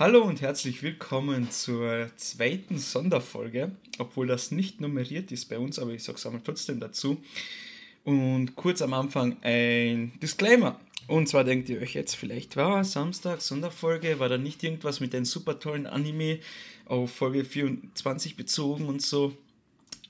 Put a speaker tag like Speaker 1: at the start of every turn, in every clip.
Speaker 1: Hallo und herzlich willkommen zur zweiten Sonderfolge, obwohl das nicht nummeriert ist bei uns, aber ich sage es einmal trotzdem dazu. Und kurz am Anfang ein Disclaimer. Und zwar denkt ihr euch jetzt vielleicht, war Samstag, Sonderfolge, war da nicht irgendwas mit einem super tollen Anime auf Folge 24 bezogen und so.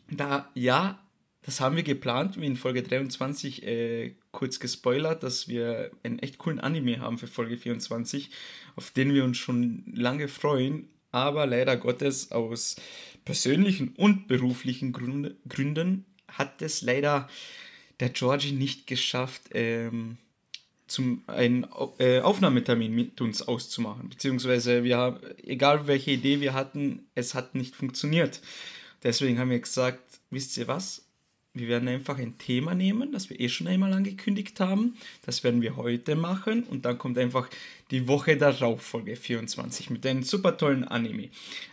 Speaker 1: Da ja, das haben wir geplant, wie in Folge 23 äh, kurz gespoilert, dass wir einen echt coolen Anime haben für Folge 24, auf den wir uns schon lange freuen, aber leider Gottes aus persönlichen und beruflichen Gründe, Gründen hat es leider der Georgie nicht geschafft, ähm, zum, einen äh, Aufnahmetermin mit uns auszumachen. Beziehungsweise wir haben, egal welche Idee wir hatten, es hat nicht funktioniert. Deswegen haben wir gesagt, wisst ihr was? Wir werden einfach ein Thema nehmen, das wir eh schon einmal angekündigt haben. Das werden wir heute machen und dann kommt einfach die Woche darauf, Folge 24, mit einem super tollen Anime.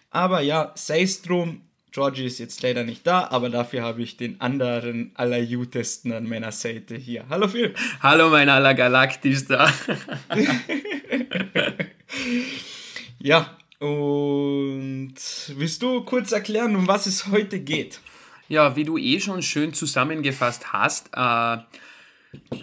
Speaker 1: Aber ja, sei es drum, Georgie ist jetzt leider nicht da, aber dafür habe ich den anderen allerjutesten an meiner Seite hier. Hallo Phil.
Speaker 2: Hallo mein allergalaktischster.
Speaker 1: ja, und willst du kurz erklären, um was es heute geht?
Speaker 2: Ja, wie du eh schon schön zusammengefasst hast, äh,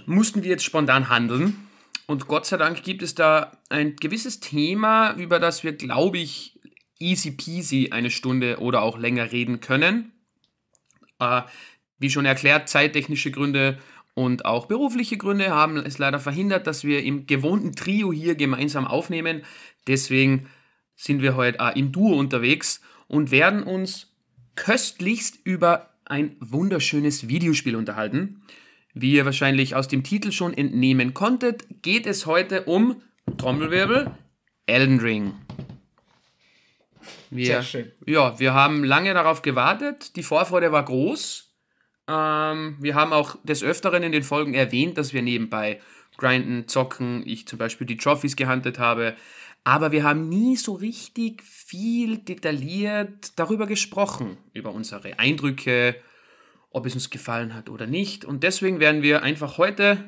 Speaker 2: mussten wir jetzt spontan handeln. Und Gott sei Dank gibt es da ein gewisses Thema, über das wir, glaube ich, easy peasy eine Stunde oder auch länger reden können. Äh, wie schon erklärt, zeittechnische Gründe und auch berufliche Gründe haben es leider verhindert, dass wir im gewohnten Trio hier gemeinsam aufnehmen. Deswegen sind wir heute äh, im Duo unterwegs und werden uns köstlichst über ein wunderschönes Videospiel unterhalten. Wie ihr wahrscheinlich aus dem Titel schon entnehmen konntet, geht es heute um Trommelwirbel Elden Ring. Wir, Sehr schön. Ja, wir haben lange darauf gewartet. Die Vorfreude war groß. Ähm, wir haben auch des Öfteren in den Folgen erwähnt, dass wir nebenbei grinden, zocken, ich zum Beispiel die Trophies gehandelt habe. Aber wir haben nie so richtig viel detailliert darüber gesprochen, über unsere Eindrücke, ob es uns gefallen hat oder nicht. Und deswegen werden wir einfach heute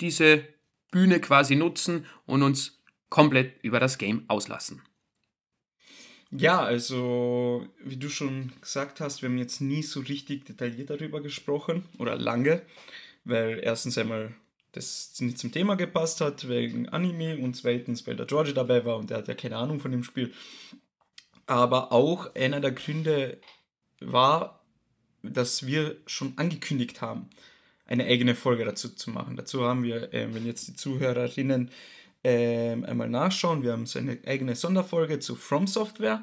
Speaker 2: diese Bühne quasi nutzen und uns komplett über das Game auslassen.
Speaker 1: Ja, also wie du schon gesagt hast, wir haben jetzt nie so richtig detailliert darüber gesprochen oder lange, weil erstens einmal das nicht zum Thema gepasst hat, wegen Anime und zweitens, weil der George dabei war und der hat ja keine Ahnung von dem Spiel. Aber auch einer der Gründe war, dass wir schon angekündigt haben, eine eigene Folge dazu zu machen. Dazu haben wir, äh, wenn jetzt die Zuhörerinnen äh, einmal nachschauen, wir haben so eine eigene Sonderfolge zu From Software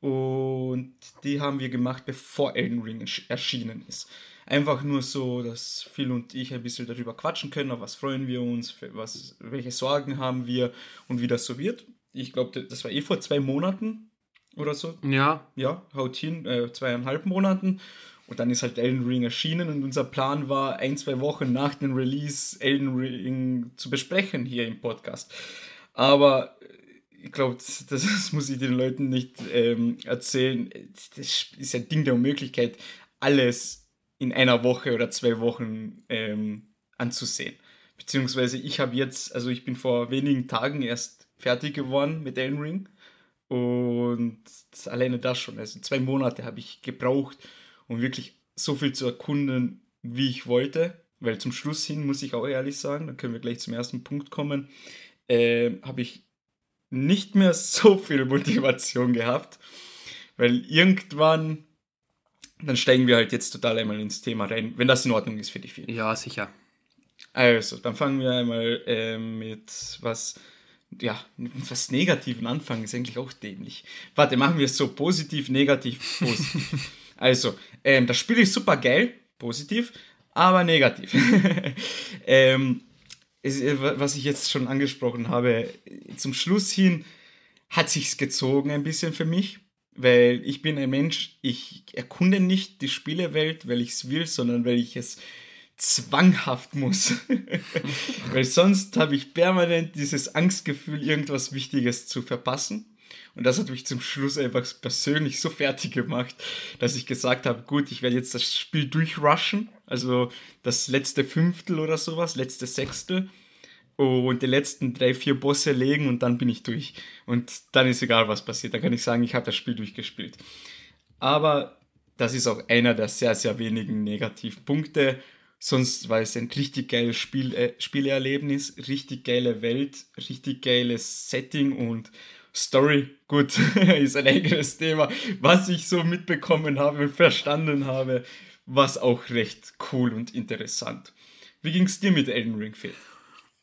Speaker 1: und die haben wir gemacht, bevor Elden Ring erschienen ist. Einfach nur so, dass Phil und ich ein bisschen darüber quatschen können, auf was freuen wir uns, was, welche Sorgen haben wir und wie das so wird. Ich glaube, das war eh vor zwei Monaten oder so.
Speaker 2: Ja.
Speaker 1: Ja, haut hin, äh, zweieinhalb Monaten. Und dann ist halt Elden Ring erschienen und unser Plan war, ein, zwei Wochen nach dem Release Elden Ring zu besprechen hier im Podcast. Aber äh, ich glaube, das, das, muss ich den Leuten nicht ähm, erzählen. Das ist ein Ding der Unmöglichkeit, alles in einer Woche oder zwei Wochen ähm, anzusehen. Beziehungsweise ich habe jetzt, also ich bin vor wenigen Tagen erst fertig geworden mit Elden Ring und alleine das schon, also zwei Monate habe ich gebraucht, um wirklich so viel zu erkunden, wie ich wollte. Weil zum Schluss hin, muss ich auch ehrlich sagen, da können wir gleich zum ersten Punkt kommen, äh, habe ich nicht mehr so viel Motivation gehabt, weil irgendwann dann steigen wir halt jetzt total einmal ins Thema rein, wenn das in Ordnung ist für dich. Viel.
Speaker 2: Ja, sicher.
Speaker 1: Also, dann fangen wir einmal äh, mit was, ja, mit was Negativen anfangen, ist eigentlich auch dämlich. Warte, machen wir es so positiv, negativ, positiv. also, ähm, das Spiel ist super geil, positiv, aber negativ. ähm, ist, äh, was ich jetzt schon angesprochen habe, zum Schluss hin hat sich's gezogen ein bisschen für mich weil ich bin ein Mensch, ich erkunde nicht die Spielewelt, weil ich es will, sondern weil ich es zwanghaft muss. weil sonst habe ich permanent dieses Angstgefühl, irgendwas Wichtiges zu verpassen. Und das hat mich zum Schluss einfach persönlich so fertig gemacht, dass ich gesagt habe, gut, ich werde jetzt das Spiel durchrushen, also das letzte Fünftel oder sowas, letzte Sechstel. Und die letzten drei, vier Bosse legen und dann bin ich durch. Und dann ist egal, was passiert. Dann kann ich sagen, ich habe das Spiel durchgespielt. Aber das ist auch einer der sehr, sehr wenigen Negativpunkte. Sonst war es ein richtig geiles Spiel, äh, Spielerlebnis, richtig geile Welt, richtig geiles Setting und Story. Gut, ist ein eigenes Thema. Was ich so mitbekommen habe verstanden habe, was auch recht cool und interessant. Wie ging es dir mit Elden Ring, Phil?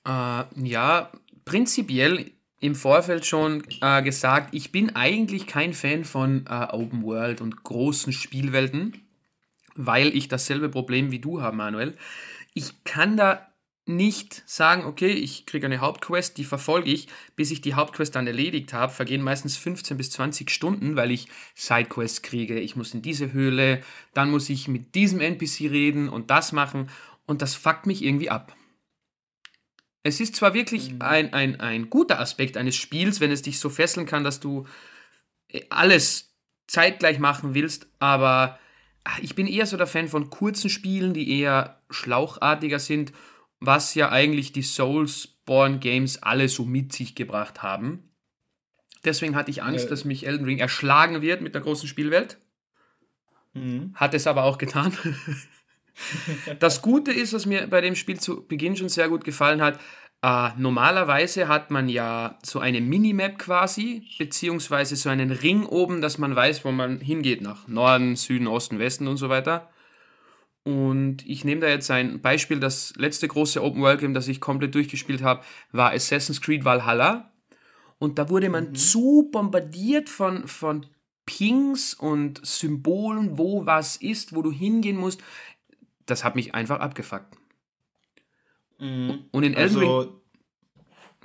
Speaker 2: Äh, ja, prinzipiell im Vorfeld schon äh, gesagt, ich bin eigentlich kein Fan von äh, Open World und großen Spielwelten, weil ich dasselbe Problem wie du habe, Manuel. Ich kann da nicht sagen, okay, ich kriege eine Hauptquest, die verfolge ich, bis ich die Hauptquest dann erledigt habe, vergehen meistens 15 bis 20 Stunden, weil ich Sidequests kriege. Ich muss in diese Höhle, dann muss ich mit diesem NPC reden und das machen und das fuckt mich irgendwie ab. Es ist zwar wirklich mhm. ein, ein, ein guter Aspekt eines Spiels, wenn es dich so fesseln kann, dass du äh, alles zeitgleich machen willst, aber ah, ich bin eher so der Fan von kurzen Spielen, die eher schlauchartiger sind, was ja eigentlich die Soulsborne Games alle so mit sich gebracht haben. Deswegen hatte ich Angst, äh. dass mich Elden Ring erschlagen wird mit der großen Spielwelt. Mhm. Hat es aber auch getan. Das Gute ist, was mir bei dem Spiel zu Beginn schon sehr gut gefallen hat, äh, normalerweise hat man ja so eine Minimap quasi, beziehungsweise so einen Ring oben, dass man weiß, wo man hingeht, nach Norden, Süden, Osten, Westen und so weiter. Und ich nehme da jetzt ein Beispiel, das letzte große Open World Game, das ich komplett durchgespielt habe, war Assassin's Creed Valhalla. Und da wurde man mhm. zu bombardiert von, von Pings und Symbolen, wo was ist, wo du hingehen musst das hat mich einfach abgefuckt.
Speaker 1: Mhm. Und in Elden also, Ring.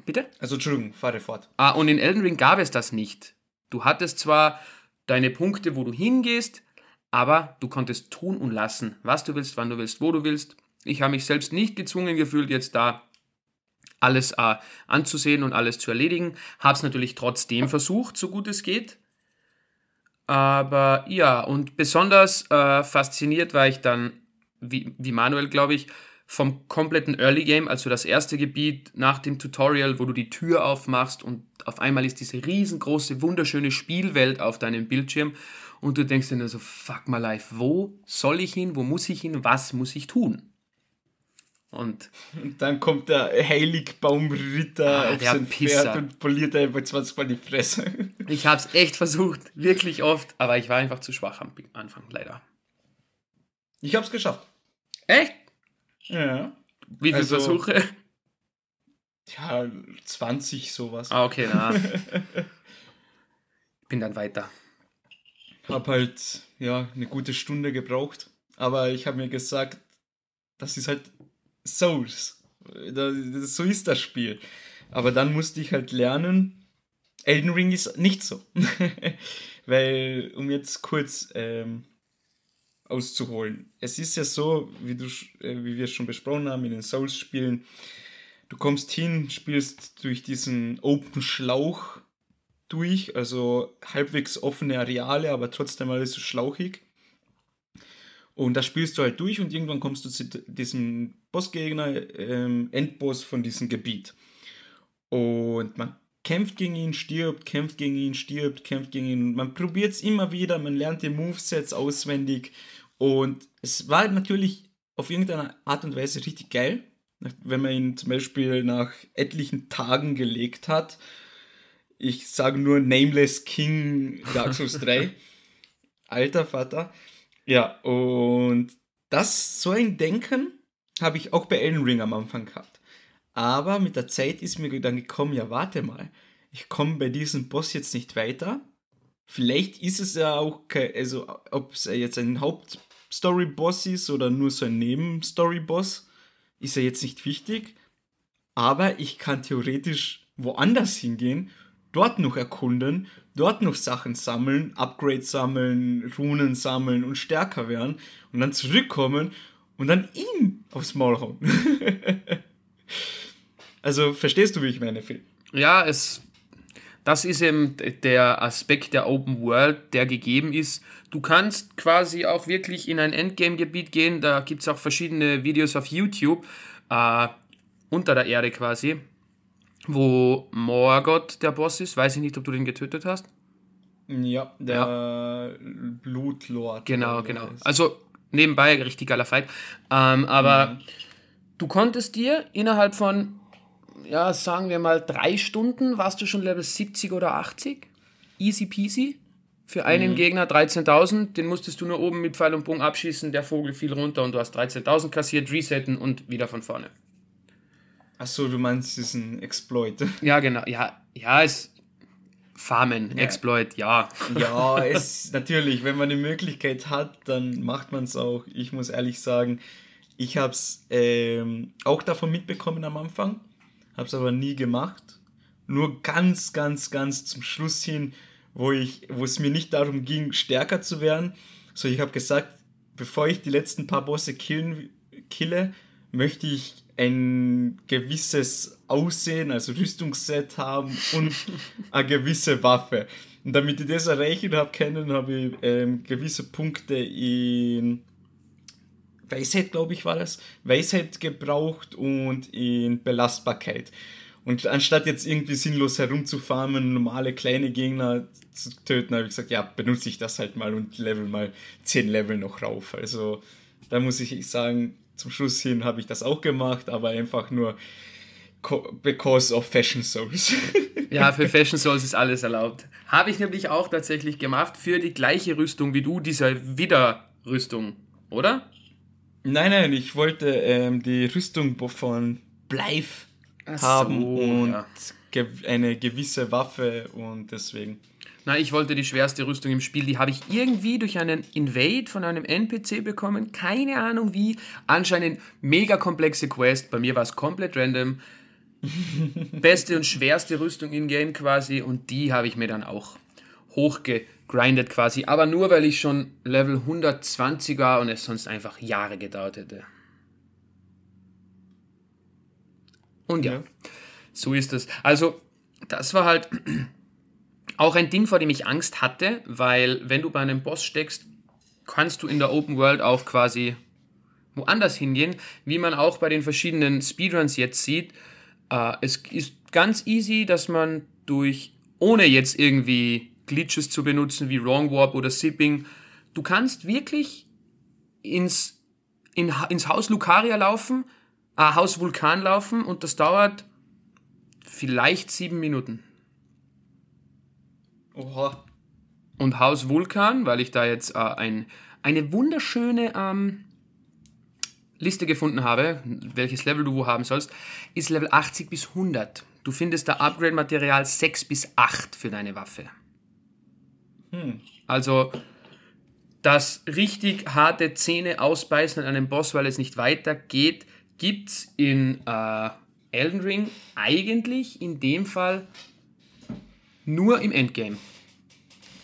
Speaker 2: Bitte?
Speaker 1: Also, Entschuldigung, fahre fort.
Speaker 2: Ah, und in Elden Ring gab es das nicht. Du hattest zwar deine Punkte, wo du hingehst, aber du konntest tun und lassen, was du willst, wann du willst, wo du willst. Ich habe mich selbst nicht gezwungen gefühlt, jetzt da alles äh, anzusehen und alles zu erledigen. Habe es natürlich trotzdem versucht, so gut es geht. Aber ja, und besonders äh, fasziniert war ich dann wie, wie Manuel, glaube ich, vom kompletten Early Game, also das erste Gebiet nach dem Tutorial, wo du die Tür aufmachst und auf einmal ist diese riesengroße, wunderschöne Spielwelt auf deinem Bildschirm und du denkst dir nur so, fuck my life, wo soll ich hin, wo muss ich hin, was muss ich tun? Und,
Speaker 1: und dann kommt der Heiligbaumritter ah, auf sein Pisser. Pferd und poliert einfach 20 Mal die Fresse.
Speaker 2: Ich habe es echt versucht, wirklich oft, aber ich war einfach zu schwach am Anfang, leider.
Speaker 1: Ich habe es geschafft.
Speaker 2: Echt?
Speaker 1: Ja.
Speaker 2: Wie viele also, Versuche?
Speaker 1: Ja, 20 sowas.
Speaker 2: Ah, okay, na. Bin dann weiter.
Speaker 1: Hab halt, ja, eine gute Stunde gebraucht. Aber ich habe mir gesagt, das ist halt Souls. Das, so ist das Spiel. Aber dann musste ich halt lernen, Elden Ring ist nicht so. Weil, um jetzt kurz ähm, auszuholen. Es ist ja so, wie, du, äh, wie wir es schon besprochen haben in den Souls-Spielen, du kommst hin, spielst durch diesen Open Schlauch durch, also halbwegs offene Areale, aber trotzdem alles so schlauchig. Und da spielst du halt durch und irgendwann kommst du zu diesem Bossgegner, ähm, Endboss von diesem Gebiet. Und man kämpft gegen ihn, stirbt, kämpft gegen ihn, stirbt, kämpft gegen ihn. Man probiert es immer wieder, man lernt die Movesets auswendig und es war natürlich auf irgendeine Art und Weise richtig geil, wenn man ihn zum Beispiel nach etlichen Tagen gelegt hat. Ich sage nur Nameless King Dark Souls 3. Alter Vater. Ja, und das, so ein Denken habe ich auch bei Elden Ring am Anfang gehabt. Aber mit der Zeit ist mir dann gekommen, ja, warte mal, ich komme bei diesem Boss jetzt nicht weiter. Vielleicht ist es ja auch, also ob es jetzt ein Hauptstory-Boss ist oder nur so ein Nebenstory-Boss, ist ja jetzt nicht wichtig. Aber ich kann theoretisch woanders hingehen, dort noch erkunden, dort noch Sachen sammeln, Upgrades sammeln, Runen sammeln und stärker werden und dann zurückkommen und dann ihn aufs Maul hauen. also verstehst du, wie ich meine, Phil?
Speaker 2: Ja, es das ist eben der Aspekt der Open World, der gegeben ist. Du kannst quasi auch wirklich in ein Endgame-Gebiet gehen. Da gibt es auch verschiedene Videos auf YouTube. Äh, unter der Erde quasi, wo Morgoth der Boss ist. Weiß ich nicht, ob du den getötet hast.
Speaker 1: Ja, der ja. Blutlord.
Speaker 2: Genau, genau. Also nebenbei richtig geiler Fight. Ähm, aber mhm. du konntest dir innerhalb von, ja, sagen wir mal, drei Stunden, warst du schon Level 70 oder 80? Easy peasy. Für einen mhm. Gegner 13.000, den musstest du nur oben mit Pfeil und Bogen abschießen, der Vogel fiel runter und du hast 13.000 kassiert, resetten und wieder von vorne.
Speaker 1: Achso, du meinst, es ist ein Exploit.
Speaker 2: Ja, genau. Ja, ja, es Farmen, ja. Exploit, ja.
Speaker 1: Ja, es natürlich, wenn man die Möglichkeit hat, dann macht man es auch. Ich muss ehrlich sagen, ich habe es ähm, auch davon mitbekommen am Anfang, habe es aber nie gemacht. Nur ganz, ganz, ganz zum Schluss hin, wo ich, wo es mir nicht darum ging, stärker zu werden. So, ich habe gesagt, bevor ich die letzten paar Bosse killen, kille, möchte ich ein gewisses Aussehen, also Rüstungsset haben und eine gewisse Waffe. Und damit ich das erreichen habe können, habe ich ähm, gewisse Punkte in Weisheit, glaube ich, war das, Weisheit gebraucht und in Belastbarkeit. Und anstatt jetzt irgendwie sinnlos herumzufarmen, normale kleine Gegner zu töten, habe ich gesagt, ja, benutze ich das halt mal und level mal 10 Level noch rauf. Also da muss ich sagen, zum Schluss hin habe ich das auch gemacht, aber einfach nur because of Fashion Souls.
Speaker 2: ja, für Fashion Souls ist alles erlaubt. Habe ich nämlich auch tatsächlich gemacht für die gleiche Rüstung wie du, diese Widerrüstung, oder?
Speaker 1: Nein, nein, ich wollte ähm, die Rüstung von Bleif haben so, und ja. eine gewisse Waffe und deswegen.
Speaker 2: Na, ich wollte die schwerste Rüstung im Spiel. Die habe ich irgendwie durch einen Invade von einem NPC bekommen. Keine Ahnung wie. Anscheinend mega komplexe Quest. Bei mir war es komplett random. Beste und schwerste Rüstung in-game quasi. Und die habe ich mir dann auch hochgegrindet quasi. Aber nur, weil ich schon Level 120 war und es sonst einfach Jahre gedauert hätte. Und ja, ja. so ist es. Also, das war halt auch ein Ding, vor dem ich Angst hatte, weil wenn du bei einem Boss steckst, kannst du in der Open World auch quasi woanders hingehen, wie man auch bei den verschiedenen Speedruns jetzt sieht. Äh, es ist ganz easy, dass man durch, ohne jetzt irgendwie Glitches zu benutzen wie Wrong Warp oder Sipping, du kannst wirklich ins, in, ins Haus Lucaria laufen, äh, Haus Vulkan laufen und das dauert vielleicht sieben Minuten. Oha. Und Haus Vulkan, weil ich da jetzt äh, ein, eine wunderschöne ähm, Liste gefunden habe, welches Level du wo haben sollst, ist Level 80 bis 100. Du findest da Upgrade-Material 6 bis 8 für deine Waffe. Hm. Also das richtig harte Zähne ausbeißen an einem Boss, weil es nicht weitergeht, gibt es in äh, Elden Ring eigentlich in dem Fall nur im Endgame.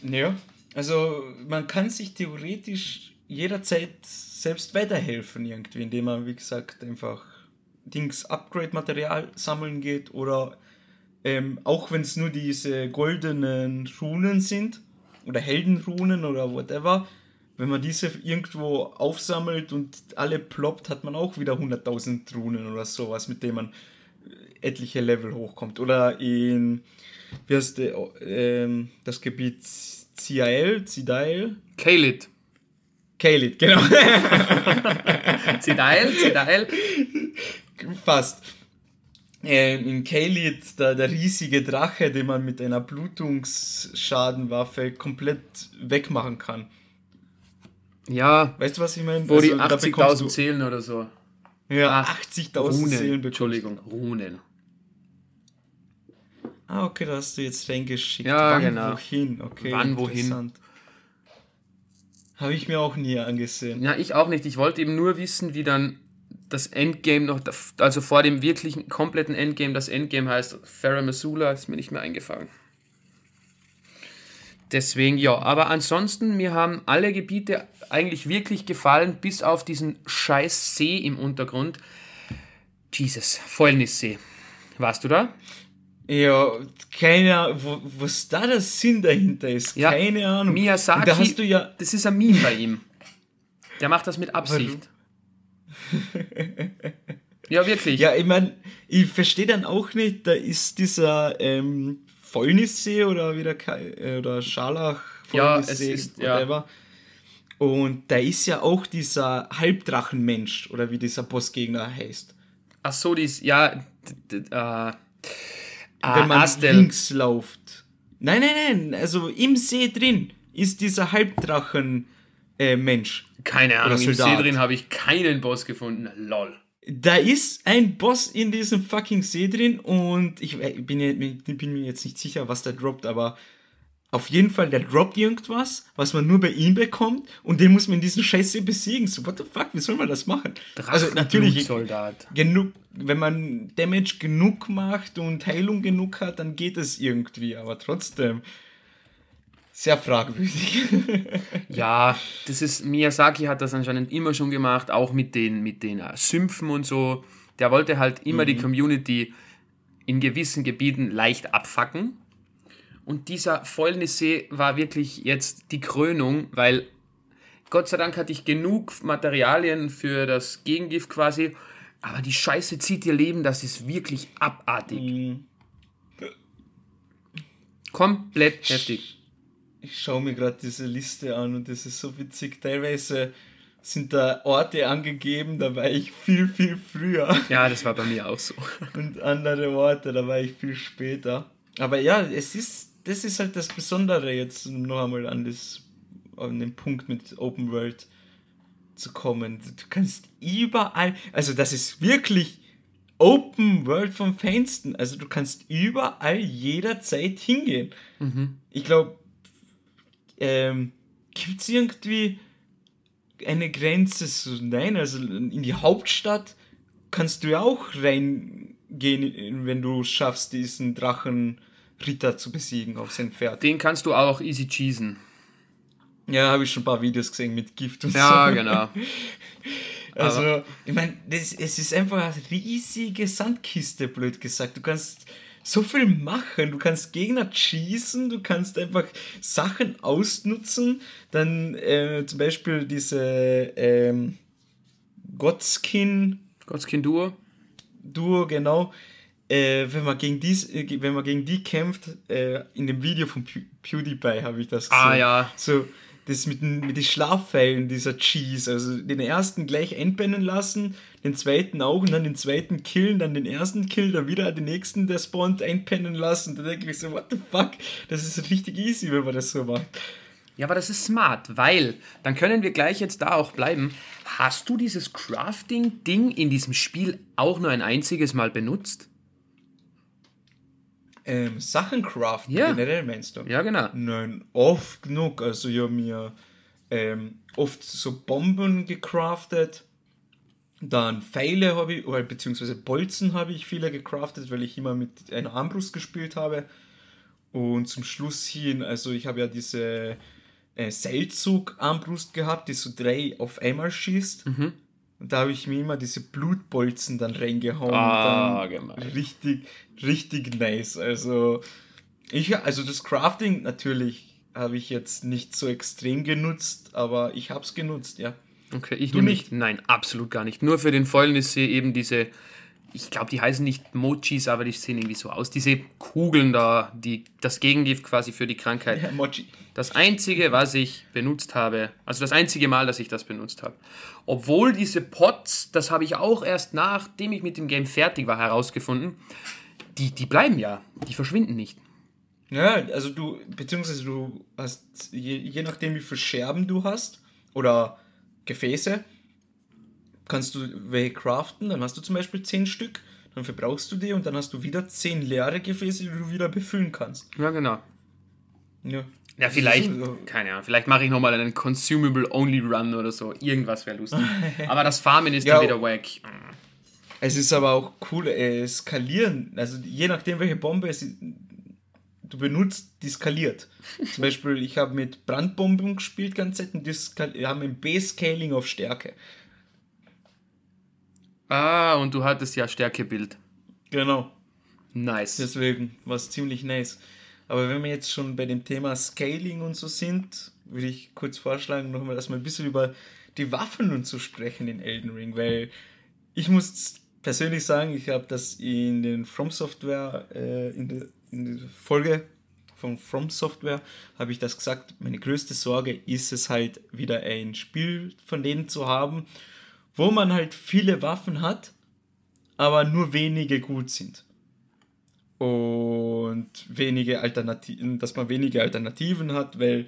Speaker 1: Ja, also man kann sich theoretisch jederzeit selbst weiterhelfen irgendwie, indem man, wie gesagt, einfach Dings Upgrade-Material sammeln geht oder ähm, auch wenn es nur diese goldenen Runen sind oder Heldenrunen oder whatever, wenn man diese irgendwo aufsammelt und alle ploppt, hat man auch wieder 100.000 Runen oder sowas, mit denen man etliche Level hochkommt. Oder in wie heißt der, ähm, das Gebiet Ziael, Zidael?
Speaker 2: Kalid.
Speaker 1: Kalid, genau.
Speaker 2: Zidael, Zidael.
Speaker 1: Fast. Ähm, in Kalid, da, der riesige Drache, den man mit einer Blutungsschadenwaffe komplett wegmachen kann.
Speaker 2: Ja.
Speaker 1: Weißt du, was ich meine?
Speaker 2: Wo also, die 80.000 zählen oder so.
Speaker 1: Ja, 80.000 Seelen
Speaker 2: bekommst. Entschuldigung, Runen.
Speaker 1: Ah, okay, da hast du jetzt reingeschickt.
Speaker 2: Ja,
Speaker 1: Wann,
Speaker 2: genau.
Speaker 1: wohin? Okay,
Speaker 2: Wann, wohin?
Speaker 1: Habe ich mir auch nie angesehen.
Speaker 2: Ja, ich auch nicht. Ich wollte eben nur wissen, wie dann das Endgame noch, also vor dem wirklichen kompletten Endgame, das Endgame heißt Farah Masula, ist mir nicht mehr eingefallen. Deswegen ja, aber ansonsten, mir haben alle Gebiete eigentlich wirklich gefallen, bis auf diesen scheiß See im Untergrund. Jesus, Fäulnissee. Warst du da?
Speaker 1: Ja, keine Ahnung, was da der Sinn dahinter ist. Ja, keine Ahnung.
Speaker 2: Miyazaki, da hast du ja das ist ein Meme bei ihm. Der macht das mit Absicht. Ja, wirklich.
Speaker 1: Ja, ich meine, ich verstehe dann auch nicht, da ist dieser ähm, Fäulnissee oder wieder äh, oder Scharlach
Speaker 2: ja, es ist, whatever. Ja.
Speaker 1: Und da ist ja auch dieser Halbdrachenmensch oder wie dieser Bossgegner heißt.
Speaker 2: Ach so, dies, ja, äh,
Speaker 1: wenn man Astel. links läuft. Nein, nein, nein, also im See drin ist dieser Halbdrachen äh, Mensch.
Speaker 2: Keine Ahnung, im See drin habe ich keinen Boss gefunden. Lol.
Speaker 1: Da ist ein Boss in diesem fucking See drin und ich, ich bin, bin mir jetzt nicht sicher, was der droppt, aber auf jeden Fall, der droppt irgendwas, was man nur bei ihm bekommt und den muss man in diesen Scheiße besiegen. So, what the fuck, wie soll man das machen? also natürlich,
Speaker 2: Soldat.
Speaker 1: genug, wenn man Damage genug macht und Heilung genug hat, dann geht es irgendwie, aber trotzdem sehr fragwürdig.
Speaker 2: ja, das ist, Miyazaki hat das anscheinend immer schon gemacht, auch mit den, mit den uh, Sümpfen und so. Der wollte halt immer mhm. die Community in gewissen Gebieten leicht abfacken und dieser Fäulnissee war wirklich jetzt die Krönung, weil Gott sei Dank hatte ich genug Materialien für das Gegengift quasi, aber die Scheiße zieht ihr Leben, das ist wirklich abartig. Mhm. Komplett heftig.
Speaker 1: Ich schaue mir gerade diese Liste an und das ist so witzig. Teilweise sind da Orte angegeben, da war ich viel, viel früher.
Speaker 2: Ja, das war bei mir auch so.
Speaker 1: Und andere Orte, da war ich viel später. Aber ja, es ist das ist halt das Besondere jetzt noch einmal an, das, an den Punkt mit Open World zu kommen. Du kannst überall, also das ist wirklich Open World vom Feinsten. Also du kannst überall jederzeit hingehen. Mhm. Ich glaube, ähm, gibt es irgendwie eine Grenze? So, nein, also in die Hauptstadt kannst du ja auch reingehen, wenn du schaffst, diesen Drachen Ritter zu besiegen auf sein Pferd.
Speaker 2: Den kannst du auch easy cheesen.
Speaker 1: Ja, habe ich schon ein paar Videos gesehen mit Gift und
Speaker 2: ja, so. Ja, genau.
Speaker 1: Also, ich meine, es ist einfach eine riesige Sandkiste, blöd gesagt. Du kannst so viel machen. Du kannst Gegner schießen, du kannst einfach Sachen ausnutzen. Dann äh, zum Beispiel diese ähm, Godskin.
Speaker 2: Godskin Duo.
Speaker 1: Duo, genau äh, wenn, man gegen dies, äh, wenn man gegen die kämpft, äh, in dem Video von Pew PewDiePie habe ich das
Speaker 2: gesehen. Ah ja.
Speaker 1: So, das mit, mit den Schlafpfeilen, dieser Cheese. Also den ersten gleich entbennen lassen, den zweiten auch und dann den zweiten killen, dann den ersten killen, dann wieder den nächsten, der spawnt, einpennen lassen. Da denke ich so, what the fuck? Das ist richtig easy, wenn man das so macht.
Speaker 2: Ja, aber das ist smart, weil dann können wir gleich jetzt da auch bleiben. Hast du dieses Crafting-Ding in diesem Spiel auch nur ein einziges Mal benutzt?
Speaker 1: Ähm, Sachen craften, ja. generell meinst du?
Speaker 2: Ja, genau.
Speaker 1: Nein, oft genug. Also ich habe mir ähm, oft so Bomben gecraftet. Dann Pfeile habe ich, oder beziehungsweise Bolzen habe ich viele gecraftet, weil ich immer mit einer Armbrust gespielt habe. Und zum Schluss hin, also ich habe ja diese äh, Seilzug-Armbrust gehabt, die so drei auf einmal schießt. Mhm. Und da habe ich mir immer diese Blutbolzen dann reingehauen. Ah, dann gemein. Richtig, richtig nice. Also, ich, also das Crafting natürlich habe ich jetzt nicht so extrem genutzt, aber ich habe es genutzt, ja.
Speaker 2: Okay, ich du nicht? Nein, absolut gar nicht. Nur für den Fäulnissee eben diese ich glaube, die heißen nicht Mochis, aber die sehen irgendwie so aus. Diese Kugeln da, die, das Gegengift quasi für die Krankheit.
Speaker 1: Ja, Mochi.
Speaker 2: Das einzige, was ich benutzt habe, also das einzige Mal, dass ich das benutzt habe. Obwohl diese Pots, das habe ich auch erst nachdem ich mit dem Game fertig war, herausgefunden, die, die bleiben ja, die verschwinden nicht.
Speaker 1: Ja, also du, beziehungsweise du hast, je, je nachdem wie viele Scherben du hast oder Gefäße, kannst du welche craften, dann hast du zum Beispiel 10 Stück, dann verbrauchst du die und dann hast du wieder 10 leere Gefäße, die du wieder befüllen kannst.
Speaker 2: Ja, genau.
Speaker 1: Ja.
Speaker 2: Ja, vielleicht, keine Ahnung, vielleicht mache ich nochmal einen Consumable-Only-Run oder so. Irgendwas wäre lustig. aber das Farmen ist ja, dann wieder wack.
Speaker 1: Es ist aber auch cool, äh, skalieren. Also je nachdem, welche Bombe es, du benutzt, die skaliert. Zum Beispiel, ich habe mit Brandbomben gespielt ganz Zeit und die haben ein B-Scaling auf Stärke.
Speaker 2: Ah, und du hattest ja Stärkebild.
Speaker 1: Genau.
Speaker 2: Nice.
Speaker 1: Deswegen war es ziemlich nice. Aber wenn wir jetzt schon bei dem Thema Scaling und so sind, würde ich kurz vorschlagen, nochmal, dass wir ein bisschen über die Waffen und so sprechen in Elden Ring, weil ich muss persönlich sagen, ich habe das in den From Software, äh, in, der, in der Folge von From Software, habe ich das gesagt, meine größte Sorge ist es halt wieder ein Spiel von denen zu haben, wo man halt viele Waffen hat, aber nur wenige gut sind. Und wenige Alternativen, dass man wenige Alternativen hat, weil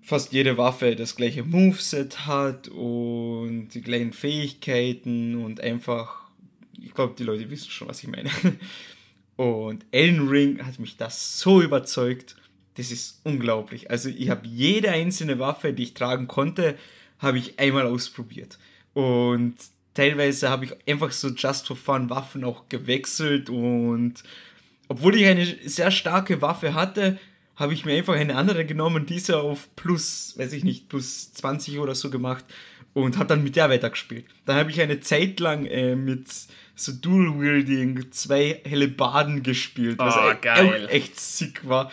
Speaker 1: fast jede Waffe das gleiche Moveset hat und die gleichen Fähigkeiten und einfach, ich glaube, die Leute wissen schon, was ich meine. Und Elden Ring hat mich das so überzeugt, das ist unglaublich. Also ich habe jede einzelne Waffe, die ich tragen konnte, habe ich einmal ausprobiert. Und teilweise habe ich einfach so just for fun Waffen auch gewechselt und obwohl ich eine sehr starke Waffe hatte, habe ich mir einfach eine andere genommen, diese auf plus, weiß ich nicht, plus 20 oder so gemacht und habe dann mit der weitergespielt. Dann habe ich eine Zeit lang äh, mit so Dual-Wielding zwei helle Baden gespielt, was oh, geil. echt sick war.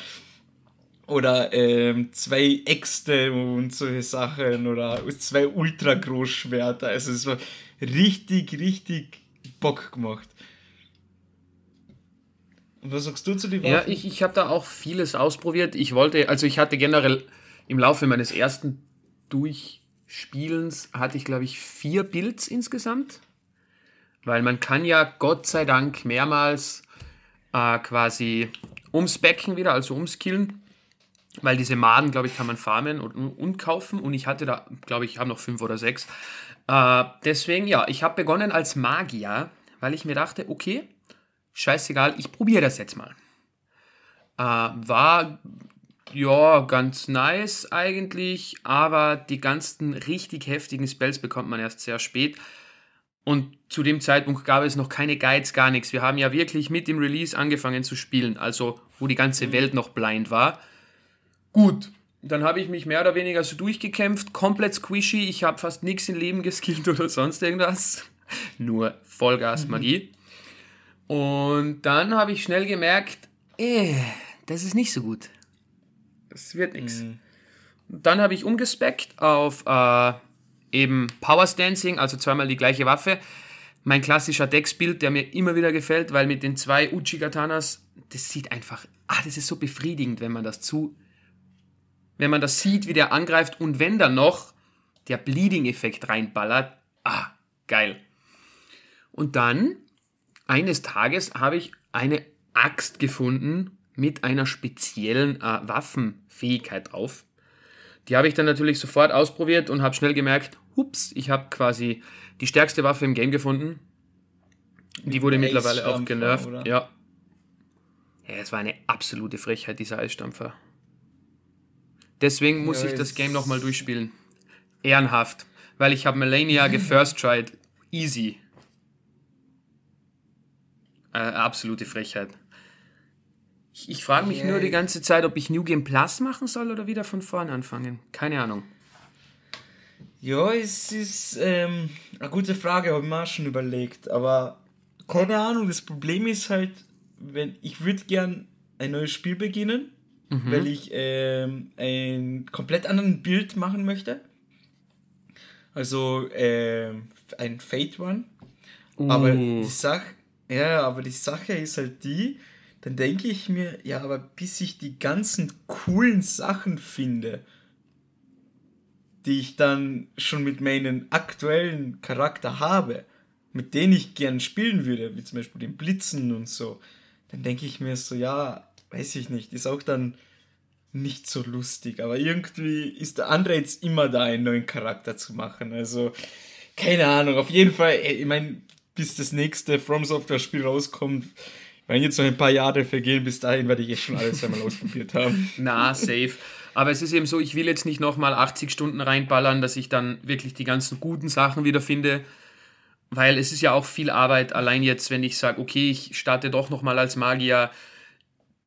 Speaker 1: Oder ähm, zwei Äxte und solche Sachen oder zwei Ultra-Großschwerter. Also es war richtig, richtig Bock gemacht.
Speaker 2: Und was sagst du zu den Waffen? Ja, ich, ich habe da auch vieles ausprobiert. Ich wollte, also ich hatte generell im Laufe meines ersten Durchspielens hatte ich, glaube ich, vier Builds insgesamt. Weil man kann ja Gott sei Dank mehrmals äh, quasi ums Becken wieder, also ums Killen. Weil diese Maden, glaube ich, kann man farmen und, und kaufen. Und ich hatte da, glaube ich, habe noch fünf oder sechs. Äh, deswegen, ja, ich habe begonnen als Magier, weil ich mir dachte, okay, scheißegal, ich probiere das jetzt mal. Äh, war ja ganz nice eigentlich, aber die ganzen richtig heftigen Spells bekommt man erst sehr spät. Und zu dem Zeitpunkt gab es noch keine Guides, gar nichts. Wir haben ja wirklich mit dem Release angefangen zu spielen, also wo die ganze. Welt noch blind war. Gut, dann habe ich mich mehr oder weniger so durchgekämpft, komplett squishy. Ich habe fast nichts im Leben geskillt oder sonst irgendwas. Nur Vollgas-Magie. Mhm. Und dann habe ich schnell gemerkt, eh, das ist nicht so gut. Das wird nichts. Mhm. Dann habe ich umgespeckt auf äh, eben Power Stancing, also zweimal die gleiche Waffe. Mein klassischer Decksbild, der mir immer wieder gefällt, weil mit den zwei Uchi-Katanas, das sieht einfach, ah, das ist so befriedigend, wenn man das zu, wenn man das sieht, wie der angreift und wenn dann noch der Bleeding-Effekt reinballert, ah, geil. Und dann, eines Tages, habe ich eine Axt gefunden mit einer speziellen äh, Waffenfähigkeit drauf. Die habe ich dann natürlich sofort ausprobiert und habe schnell gemerkt, hups, ich habe quasi die stärkste Waffe im Game gefunden. Die wurde mittlerweile auch genervt. Ja. Ja, es war eine absolute Frechheit, dieser Eisstampfer. Deswegen muss ja, ich das Game nochmal durchspielen. Ehrenhaft. Weil ich habe Melania gefirst tried. Easy. Äh, absolute Frechheit. Ich, ich frage mich yeah. nur die ganze Zeit, ob ich New Game Plus machen soll oder wieder von vorne anfangen. Keine Ahnung.
Speaker 1: Ja, es ist ähm, eine gute Frage, habe ich mir auch schon überlegt. Aber keine Ahnung, das Problem ist halt, wenn ich würde gern ein neues Spiel beginnen, mhm. weil ich ähm, ein komplett anderen Bild machen möchte. Also ähm, ein Fate One. Uh. Aber die Sache, ja, aber die Sache ist halt die, dann denke ich mir, ja, aber bis ich die ganzen coolen Sachen finde, die ich dann schon mit meinem aktuellen Charakter habe, mit denen ich gern spielen würde, wie zum Beispiel den Blitzen und so, dann denke ich mir so, ja, weiß ich nicht, ist auch dann nicht so lustig, aber irgendwie ist der jetzt immer da, einen neuen Charakter zu machen. Also, keine Ahnung, auf jeden Fall, ich meine, bis das nächste From Software Spiel rauskommt, wenn jetzt noch ein paar Jahre vergehen, bis dahin werde ich jetzt schon alles einmal ausprobiert haben.
Speaker 2: Na, safe. Aber es ist eben so, ich will jetzt nicht nochmal 80 Stunden reinballern, dass ich dann wirklich die ganzen guten Sachen wiederfinde. Weil es ist ja auch viel Arbeit, allein jetzt, wenn ich sage, okay, ich starte doch nochmal als Magier,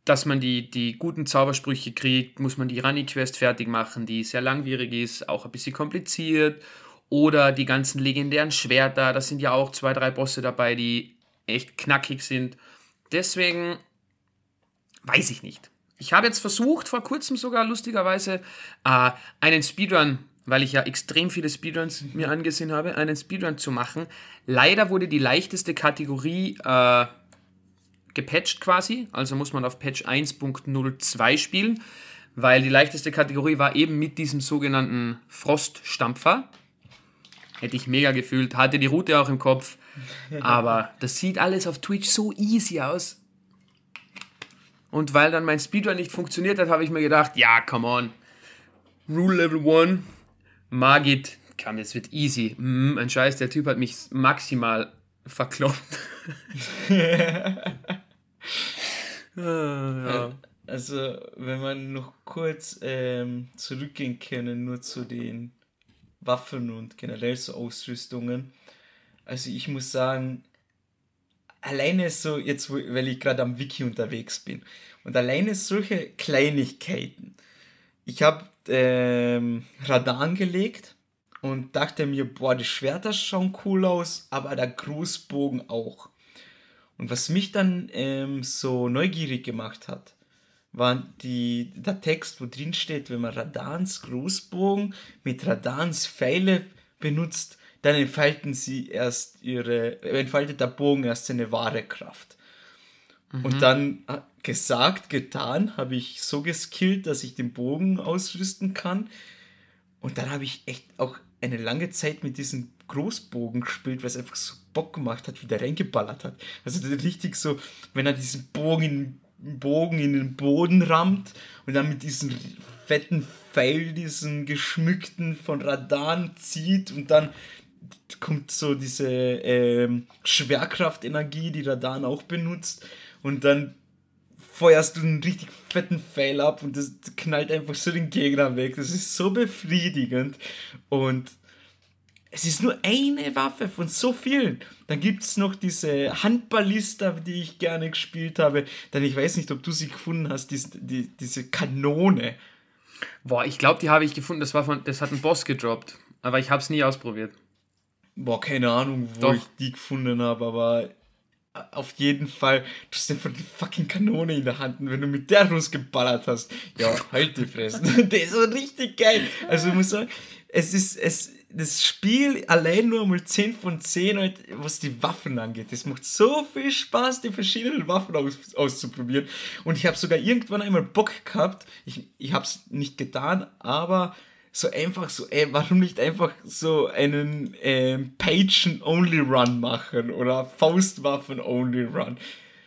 Speaker 2: dass man die, die guten Zaubersprüche kriegt, muss man die Rani-Quest fertig machen, die sehr langwierig ist, auch ein bisschen kompliziert. Oder die ganzen legendären Schwerter, da sind ja auch zwei, drei Bosse dabei, die echt knackig sind. Deswegen weiß ich nicht. Ich habe jetzt versucht, vor kurzem sogar lustigerweise, äh, einen Speedrun weil ich ja extrem viele Speedruns mir angesehen habe, einen Speedrun zu machen. Leider wurde die leichteste Kategorie äh, gepatcht quasi, also muss man auf Patch 1.02 spielen, weil die leichteste Kategorie war eben mit diesem sogenannten Froststampfer. Hätte ich mega gefühlt, hatte die Route auch im Kopf, aber das sieht alles auf Twitch so easy aus. Und weil dann mein Speedrun nicht funktioniert hat, habe ich mir gedacht, ja, come on. Rule Level 1, Magit, kam, es wird easy. Mm, ein Scheiß, der Typ hat mich maximal verkloppt.
Speaker 1: ah, ja. Also, wenn man noch kurz ähm, zurückgehen können, nur zu den Waffen und generell so Ausrüstungen. Also, ich muss sagen, alleine so, jetzt, weil ich gerade am Wiki unterwegs bin, und alleine solche Kleinigkeiten. Ich habe ähm, Radar angelegt und dachte mir, boah, die Schwerter schauen cool aus, aber der Grußbogen auch. Und was mich dann ähm, so neugierig gemacht hat, war die, der Text, wo drin steht, wenn man Radans Grußbogen mit Radans Pfeile benutzt, dann entfalten sie erst ihre, entfaltet der Bogen erst seine wahre Kraft. Mhm. Und dann äh, gesagt, getan, habe ich so geskillt, dass ich den Bogen ausrüsten kann. Und dann habe ich echt auch eine lange Zeit mit diesem Großbogen gespielt, weil es einfach so Bock gemacht hat, wie der reingeballert hat. Also richtig so, wenn er diesen Bogen in, Bogen in den Boden rammt und dann mit diesem fetten Pfeil, diesen geschmückten von Radan zieht und dann kommt so diese ähm, Schwerkraftenergie, die Radan auch benutzt und dann feuerst du einen richtig fetten Fail ab und das knallt einfach so den Gegner weg. Das ist so befriedigend und es ist nur eine Waffe von so vielen. Dann gibt es noch diese Handballista, die ich gerne gespielt habe. Dann, ich weiß nicht, ob du sie gefunden hast, die, die, diese Kanone.
Speaker 2: Boah, ich glaube, die habe ich gefunden. Das, war von, das hat ein Boss gedroppt. Aber ich habe es nie ausprobiert.
Speaker 1: Boah, keine Ahnung, wo Doch. ich die gefunden habe, aber auf jeden Fall, du hast einfach die fucking Kanone in der Hand und wenn du mit der losgeballert hast, ja, halt die Fresse. der ist so richtig geil. Also ich muss sagen, es ist, es, das Spiel allein nur mal 10 von 10, halt, was die Waffen angeht. Es macht so viel Spaß, die verschiedenen Waffen aus, auszuprobieren. Und ich habe sogar irgendwann einmal Bock gehabt, ich, ich habe es nicht getan, aber so einfach so, ey, warum nicht einfach so einen ähm, Pagen-Only-Run machen oder Faustwaffen-Only-Run?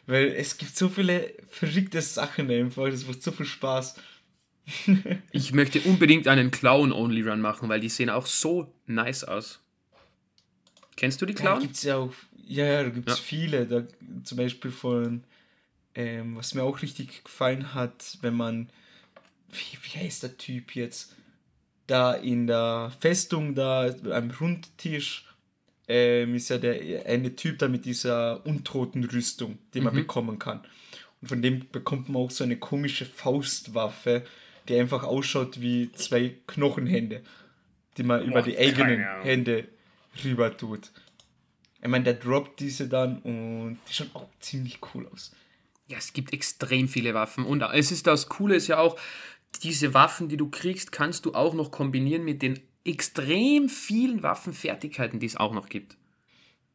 Speaker 1: Weil es gibt so viele verrückte Sachen einfach, das macht so viel Spaß.
Speaker 2: Ich möchte unbedingt einen Clown-Only-Run machen, weil die sehen auch so nice aus. Kennst du die Clown?
Speaker 1: Ja, gibt's ja auch, ja, ja, da gibt es ja. viele. Da, zum Beispiel von, ähm, was mir auch richtig gefallen hat, wenn man, wie, wie heißt der Typ jetzt? da in der Festung, da am Rundtisch, ähm, ist ja der eine Typ da mit dieser untoten Rüstung, die man mhm. bekommen kann. Und von dem bekommt man auch so eine komische Faustwaffe, die einfach ausschaut wie zwei Knochenhände, die man Boah, über die eigenen Hände rüber tut. Ich meine, der droppt diese dann und die schaut auch ziemlich cool aus.
Speaker 2: Ja, es gibt extrem viele Waffen und es ist das Coole ist ja auch, diese Waffen, die du kriegst, kannst du auch noch kombinieren mit den extrem vielen Waffenfertigkeiten, die es auch noch gibt.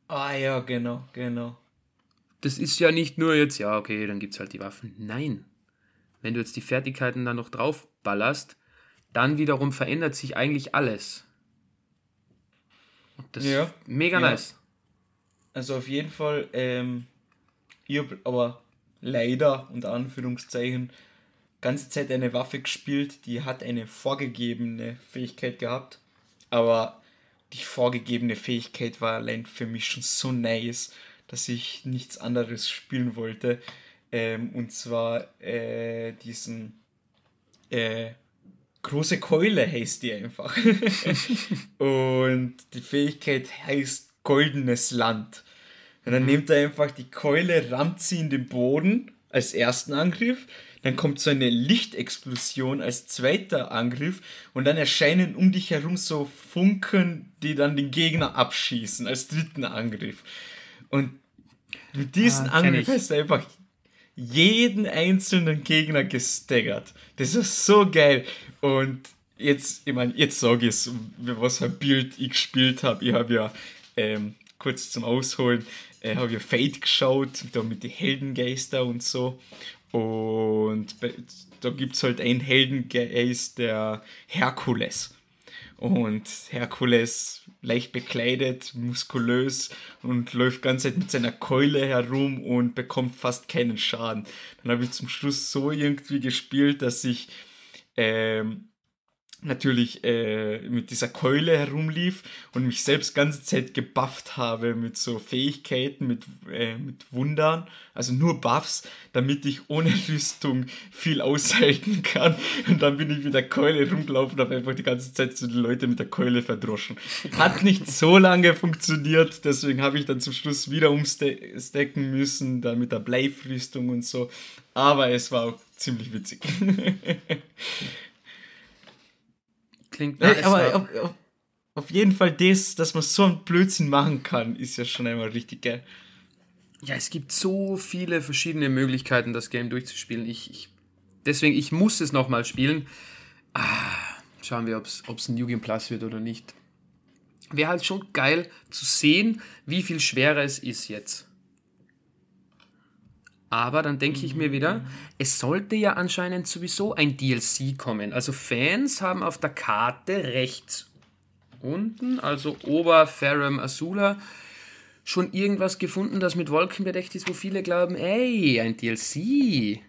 Speaker 1: Ah ja, genau, genau.
Speaker 2: Das ist ja nicht nur jetzt, ja, okay, dann gibt es halt die Waffen. Nein. Wenn du jetzt die Fertigkeiten dann noch drauf ballerst, dann wiederum verändert sich eigentlich alles. das ja, ist mega ja. nice.
Speaker 1: Also auf jeden Fall, ähm, ich habe aber leider, unter Anführungszeichen, ganze Zeit eine Waffe gespielt, die hat eine vorgegebene Fähigkeit gehabt. Aber die vorgegebene Fähigkeit war allein für mich schon so nice, dass ich nichts anderes spielen wollte. Ähm, und zwar äh, diesen äh, große Keule heißt die einfach. und die Fähigkeit heißt goldenes Land. Und dann mhm. nimmt er einfach die Keule, rammt sie in den Boden als ersten Angriff dann kommt so eine Lichtexplosion als zweiter Angriff und dann erscheinen um dich herum so Funken, die dann den Gegner abschießen als dritten Angriff. Und mit diesem ah, Angriff hast du einfach jeden einzelnen Gegner gestaggert. Das ist so geil. Und jetzt, ich meine, jetzt sage ich es, was für ein Bild ich gespielt habe. Ich habe ja ähm, kurz zum Ausholen, äh, habe ja Fate geschaut, da mit den Heldengeister und so. Und da gibt es halt einen Heldengeist, der Herkules. Und Herkules leicht bekleidet, muskulös und läuft ganz Zeit mit seiner Keule herum und bekommt fast keinen Schaden. Dann habe ich zum Schluss so irgendwie gespielt, dass ich ähm, natürlich äh, mit dieser Keule herumlief und mich selbst ganze Zeit gebufft habe mit so Fähigkeiten, mit, äh, mit Wundern, also nur Buffs, damit ich ohne Rüstung viel aushalten kann. Und dann bin ich mit der Keule rumgelaufen und habe einfach die ganze Zeit so die Leute mit der Keule verdroschen. Hat nicht so lange funktioniert, deswegen habe ich dann zum Schluss wieder umstecken müssen, dann mit der Bleifrüstung und so. Aber es war auch ziemlich witzig. Klingt nice. Aber auf, auf, auf, jeden Fall das, dass man so einen Blödsinn machen kann, ist ja schon einmal richtig geil.
Speaker 2: Ja, es gibt so viele verschiedene Möglichkeiten, das Game durchzuspielen. Ich, ich deswegen, ich muss es nochmal spielen. Ah, schauen wir, ob es ein New Game Plus wird oder nicht. Wäre halt schon geil zu sehen, wie viel schwerer es ist jetzt. Aber dann denke ich mir wieder, es sollte ja anscheinend sowieso ein DLC kommen. Also Fans haben auf der Karte rechts unten, also Ober Ferrum Azula, schon irgendwas gefunden, das mit Wolken bedeckt ist, wo viele glauben, ey, ein DLC.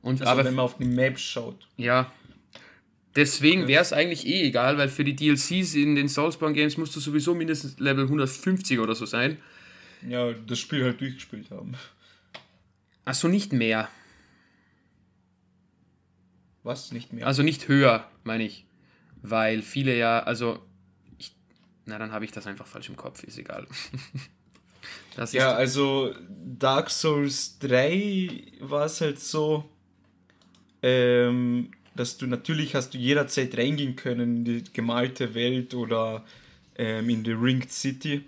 Speaker 1: Und also aber wenn man auf die Map schaut.
Speaker 2: Ja. Deswegen wäre es eigentlich eh egal, weil für die DLCs in den Soulsborne Games musst du sowieso mindestens Level 150 oder so sein.
Speaker 1: Ja, das Spiel halt durchgespielt haben.
Speaker 2: Achso, nicht mehr.
Speaker 1: Was? Nicht mehr?
Speaker 2: Also nicht höher, meine ich. Weil viele ja, also. Ich, na, dann habe ich das einfach falsch im Kopf, ist egal.
Speaker 1: das ja, also Dark Souls 3 war es halt so, ähm, dass du natürlich hast du jederzeit reingehen können in die gemalte Welt oder ähm, in die Ringed City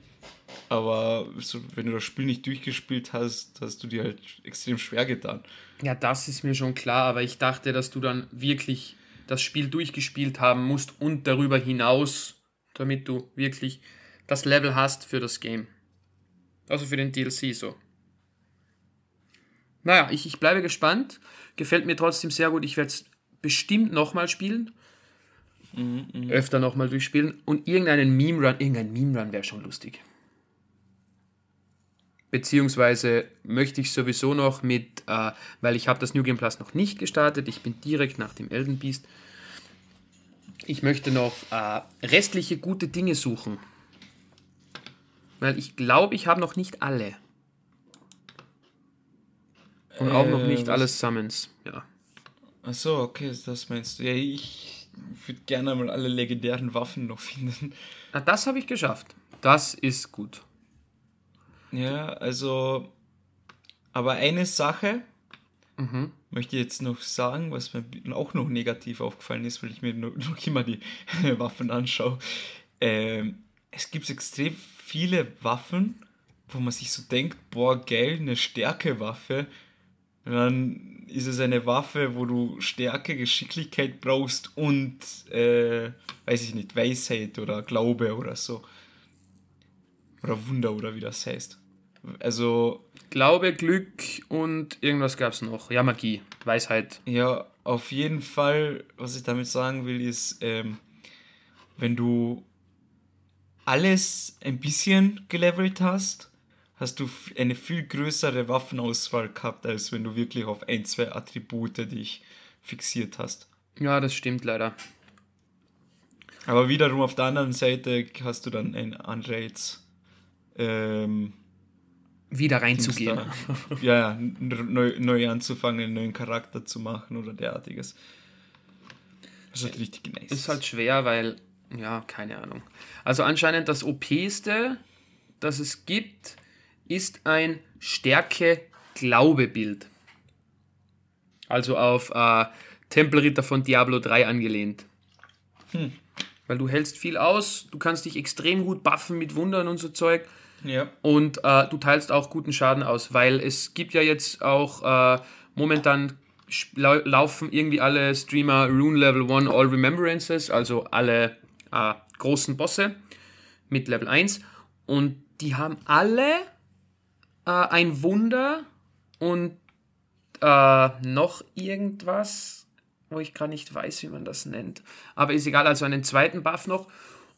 Speaker 1: aber so, wenn du das Spiel nicht durchgespielt hast, hast du dir halt extrem schwer getan.
Speaker 2: Ja, das ist mir schon klar, aber ich dachte, dass du dann wirklich das Spiel durchgespielt haben musst und darüber hinaus, damit du wirklich das Level hast für das Game. Also für den DLC so. Naja, ich, ich bleibe gespannt. Gefällt mir trotzdem sehr gut. Ich werde es bestimmt nochmal spielen. Mhm, mh. Öfter nochmal durchspielen. Und irgendeinen Meme-Run, irgendein Meme-Run wäre schon lustig. Beziehungsweise möchte ich sowieso noch mit, äh, weil ich habe das New Game Plus noch nicht gestartet, ich bin direkt nach dem Elden Beast. Ich möchte noch äh, restliche gute Dinge suchen. Weil ich glaube, ich habe noch nicht alle. Und auch noch nicht äh, alle Summons, ja.
Speaker 1: Achso, okay, das meinst du. Ja, ich würde gerne mal alle legendären Waffen noch finden.
Speaker 2: Na, das habe ich geschafft. Das ist gut.
Speaker 1: Ja, also, aber eine Sache mhm. möchte ich jetzt noch sagen, was mir auch noch negativ aufgefallen ist, weil ich mir noch, immer die Waffen anschaue. Ähm, es gibt extrem viele Waffen, wo man sich so denkt, boah, geil, eine Stärkewaffe. Und dann ist es eine Waffe, wo du Stärke, Geschicklichkeit brauchst und, äh, weiß ich nicht, Weisheit oder Glaube oder so. Oder Wunder oder wie das heißt. Also.
Speaker 2: Glaube, Glück und irgendwas gab es noch. Ja, Magie, Weisheit.
Speaker 1: Ja, auf jeden Fall, was ich damit sagen will, ist, ähm, wenn du alles ein bisschen gelevelt hast, hast du eine viel größere Waffenauswahl gehabt, als wenn du wirklich auf ein, zwei Attribute dich fixiert hast.
Speaker 2: Ja, das stimmt leider.
Speaker 1: Aber wiederum auf der anderen Seite hast du dann ein Anreiz, ähm,
Speaker 2: wieder reinzugehen.
Speaker 1: ja, ja, neu, neu anzufangen, einen neuen Charakter zu machen oder derartiges.
Speaker 2: Das ist halt richtig nice. Ist halt schwer, weil, ja, keine Ahnung. Also anscheinend das OPste, das es gibt, ist ein Stärke-Glaube-Bild. Also auf äh, Tempelritter von Diablo 3 angelehnt. Hm. Weil du hältst viel aus, du kannst dich extrem gut buffen mit Wundern und so Zeug ja. Und äh, du teilst auch guten Schaden aus, weil es gibt ja jetzt auch äh, momentan lau laufen irgendwie alle Streamer Rune Level 1 All Remembrances, also alle äh, großen Bosse mit Level 1. Und die haben alle äh, ein Wunder und äh, noch irgendwas, wo ich gerade nicht weiß, wie man das nennt. Aber ist egal, also einen zweiten Buff noch.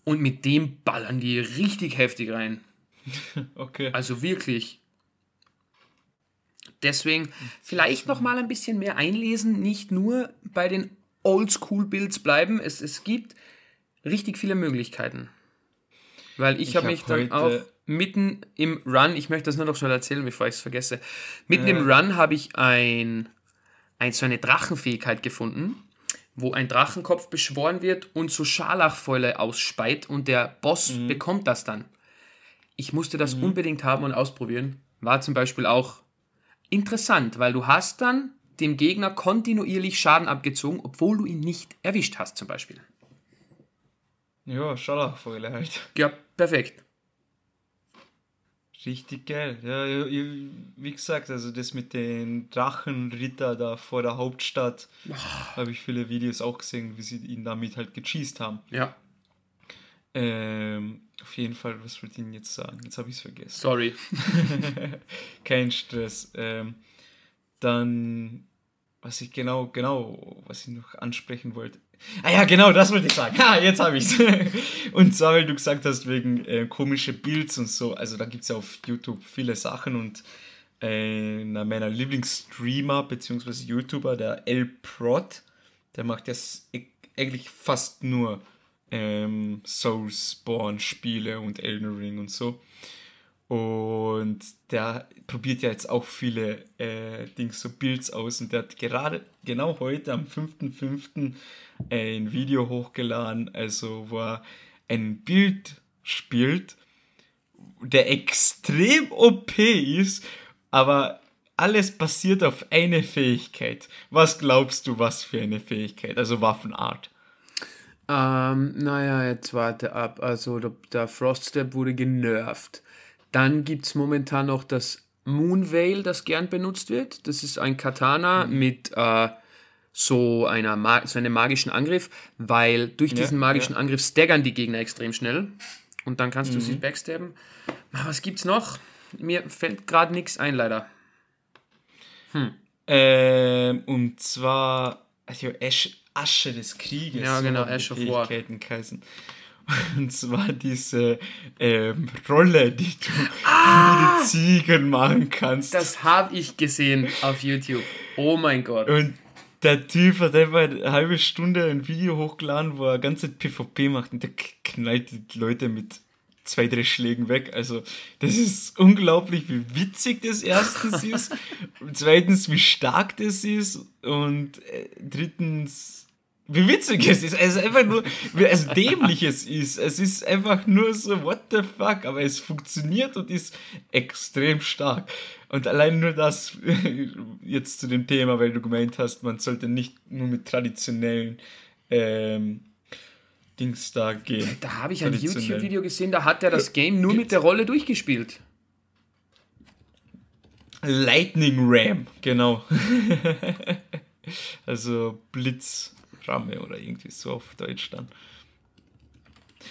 Speaker 2: Und mit dem ballern die richtig heftig rein.
Speaker 1: Okay.
Speaker 2: Also wirklich. Deswegen vielleicht noch mal ein bisschen mehr einlesen, nicht nur bei den Oldschool-Builds bleiben. Es, es gibt richtig viele Möglichkeiten. Weil ich,
Speaker 1: Ich
Speaker 2: habe
Speaker 1: hab
Speaker 2: mich dann auch mitten im Run, ich möchte das nur noch schnell erzählen, bevor ich es vergesse. Mitten
Speaker 1: Ja.
Speaker 2: im Run habe ich ein, ein, so eine Drachenfähigkeit gefunden, wo ein Drachenkopf beschworen wird und so Scharlachfäule ausspeit und der Boss
Speaker 1: Mhm.
Speaker 2: bekommt das dann. Ich musste das unbedingt haben und ausprobieren. War zum Beispiel auch interessant, weil du hast dann dem Gegner kontinuierlich Schaden abgezogen, obwohl du ihn nicht erwischt hast zum Beispiel.
Speaker 1: Ja, Scharlachfäule halt.
Speaker 2: Ja, perfekt.
Speaker 1: Richtig geil. Ja, wie gesagt, also das mit den Drachenritter da vor der Hauptstadt, habe ich viele Videos auch gesehen, wie sie ihn damit halt gecheased haben.
Speaker 2: Ja,
Speaker 1: Ähm, auf jeden Fall, was wollte ich Ihnen jetzt sagen? Jetzt habe ich es vergessen.
Speaker 2: sorry.
Speaker 1: Kein Stress. Ähm, dann, was ich genau, genau, was ich noch ansprechen wollte. Ah ja, genau, das wollte ich sagen. Ha, jetzt habe ich es. und zwar, weil du gesagt hast, wegen äh, komische Builds und so. Also da gibt es ja auf YouTube viele Sachen und einer meiner Lieblingsstreamer bzw. YouTuber, der El Prod, der macht jetzt e- eigentlich fast nur ähm, Soulspawn-Spiele und Elden Ring und so. Und der probiert ja jetzt auch viele äh, Dings, so Builds aus. Und der hat gerade genau heute am 5.5. ein Video hochgeladen, also wo er ein Bild spielt, der extrem OP ist, aber alles basiert auf eine Fähigkeit. Was glaubst du, was für eine Fähigkeit? Also Waffenart.
Speaker 2: Ähm, naja, jetzt warte ab. Also der, der Froststep wurde genervt. Dann gibt es momentan noch das Moonveil, das gern benutzt wird. Das ist ein Katana mit äh, so, einer Ma so einem magischen Angriff, weil durch diesen magischen Angriff staggern die Gegner extrem schnell. Und dann kannst du sie backstabben. Ah, Was gibt's noch? Mir fällt gerade nichts ein, leider.
Speaker 1: Ähm, und zwar also Asche, Asche des Krieges.
Speaker 2: Ja, genau, Ash of War.
Speaker 1: Geheißen. Und zwar diese ähm, Rolle, die du ah! mit Ziegen machen kannst.
Speaker 2: Das habe ich gesehen auf YouTube. Oh mein Gott.
Speaker 1: und der Typ hat einfach eine halbe Stunde ein Video hochgeladen, wo er ganze PvP macht und der knallt die Leute mit zwei, drei Schlägen weg. Also, das ist unglaublich, wie witzig das erstens ist. Und zweitens, wie stark das ist. Und äh, drittens, wie witzig es ist. Es ist einfach nur, wie es dämlich es ist. Es ist einfach nur so, what the fuck. Aber es funktioniert und ist extrem stark. Und allein nur das jetzt zu dem Thema, weil du gemeint hast, man sollte nicht nur mit traditionellen ähm, Dings da gehen.
Speaker 2: Da habe ich ein. YouTube-Video gesehen, da hat er das Game nur mit der Rolle durchgespielt.
Speaker 1: Lightning Ram, genau. also Blitzramme oder irgendwie so auf Deutsch dann.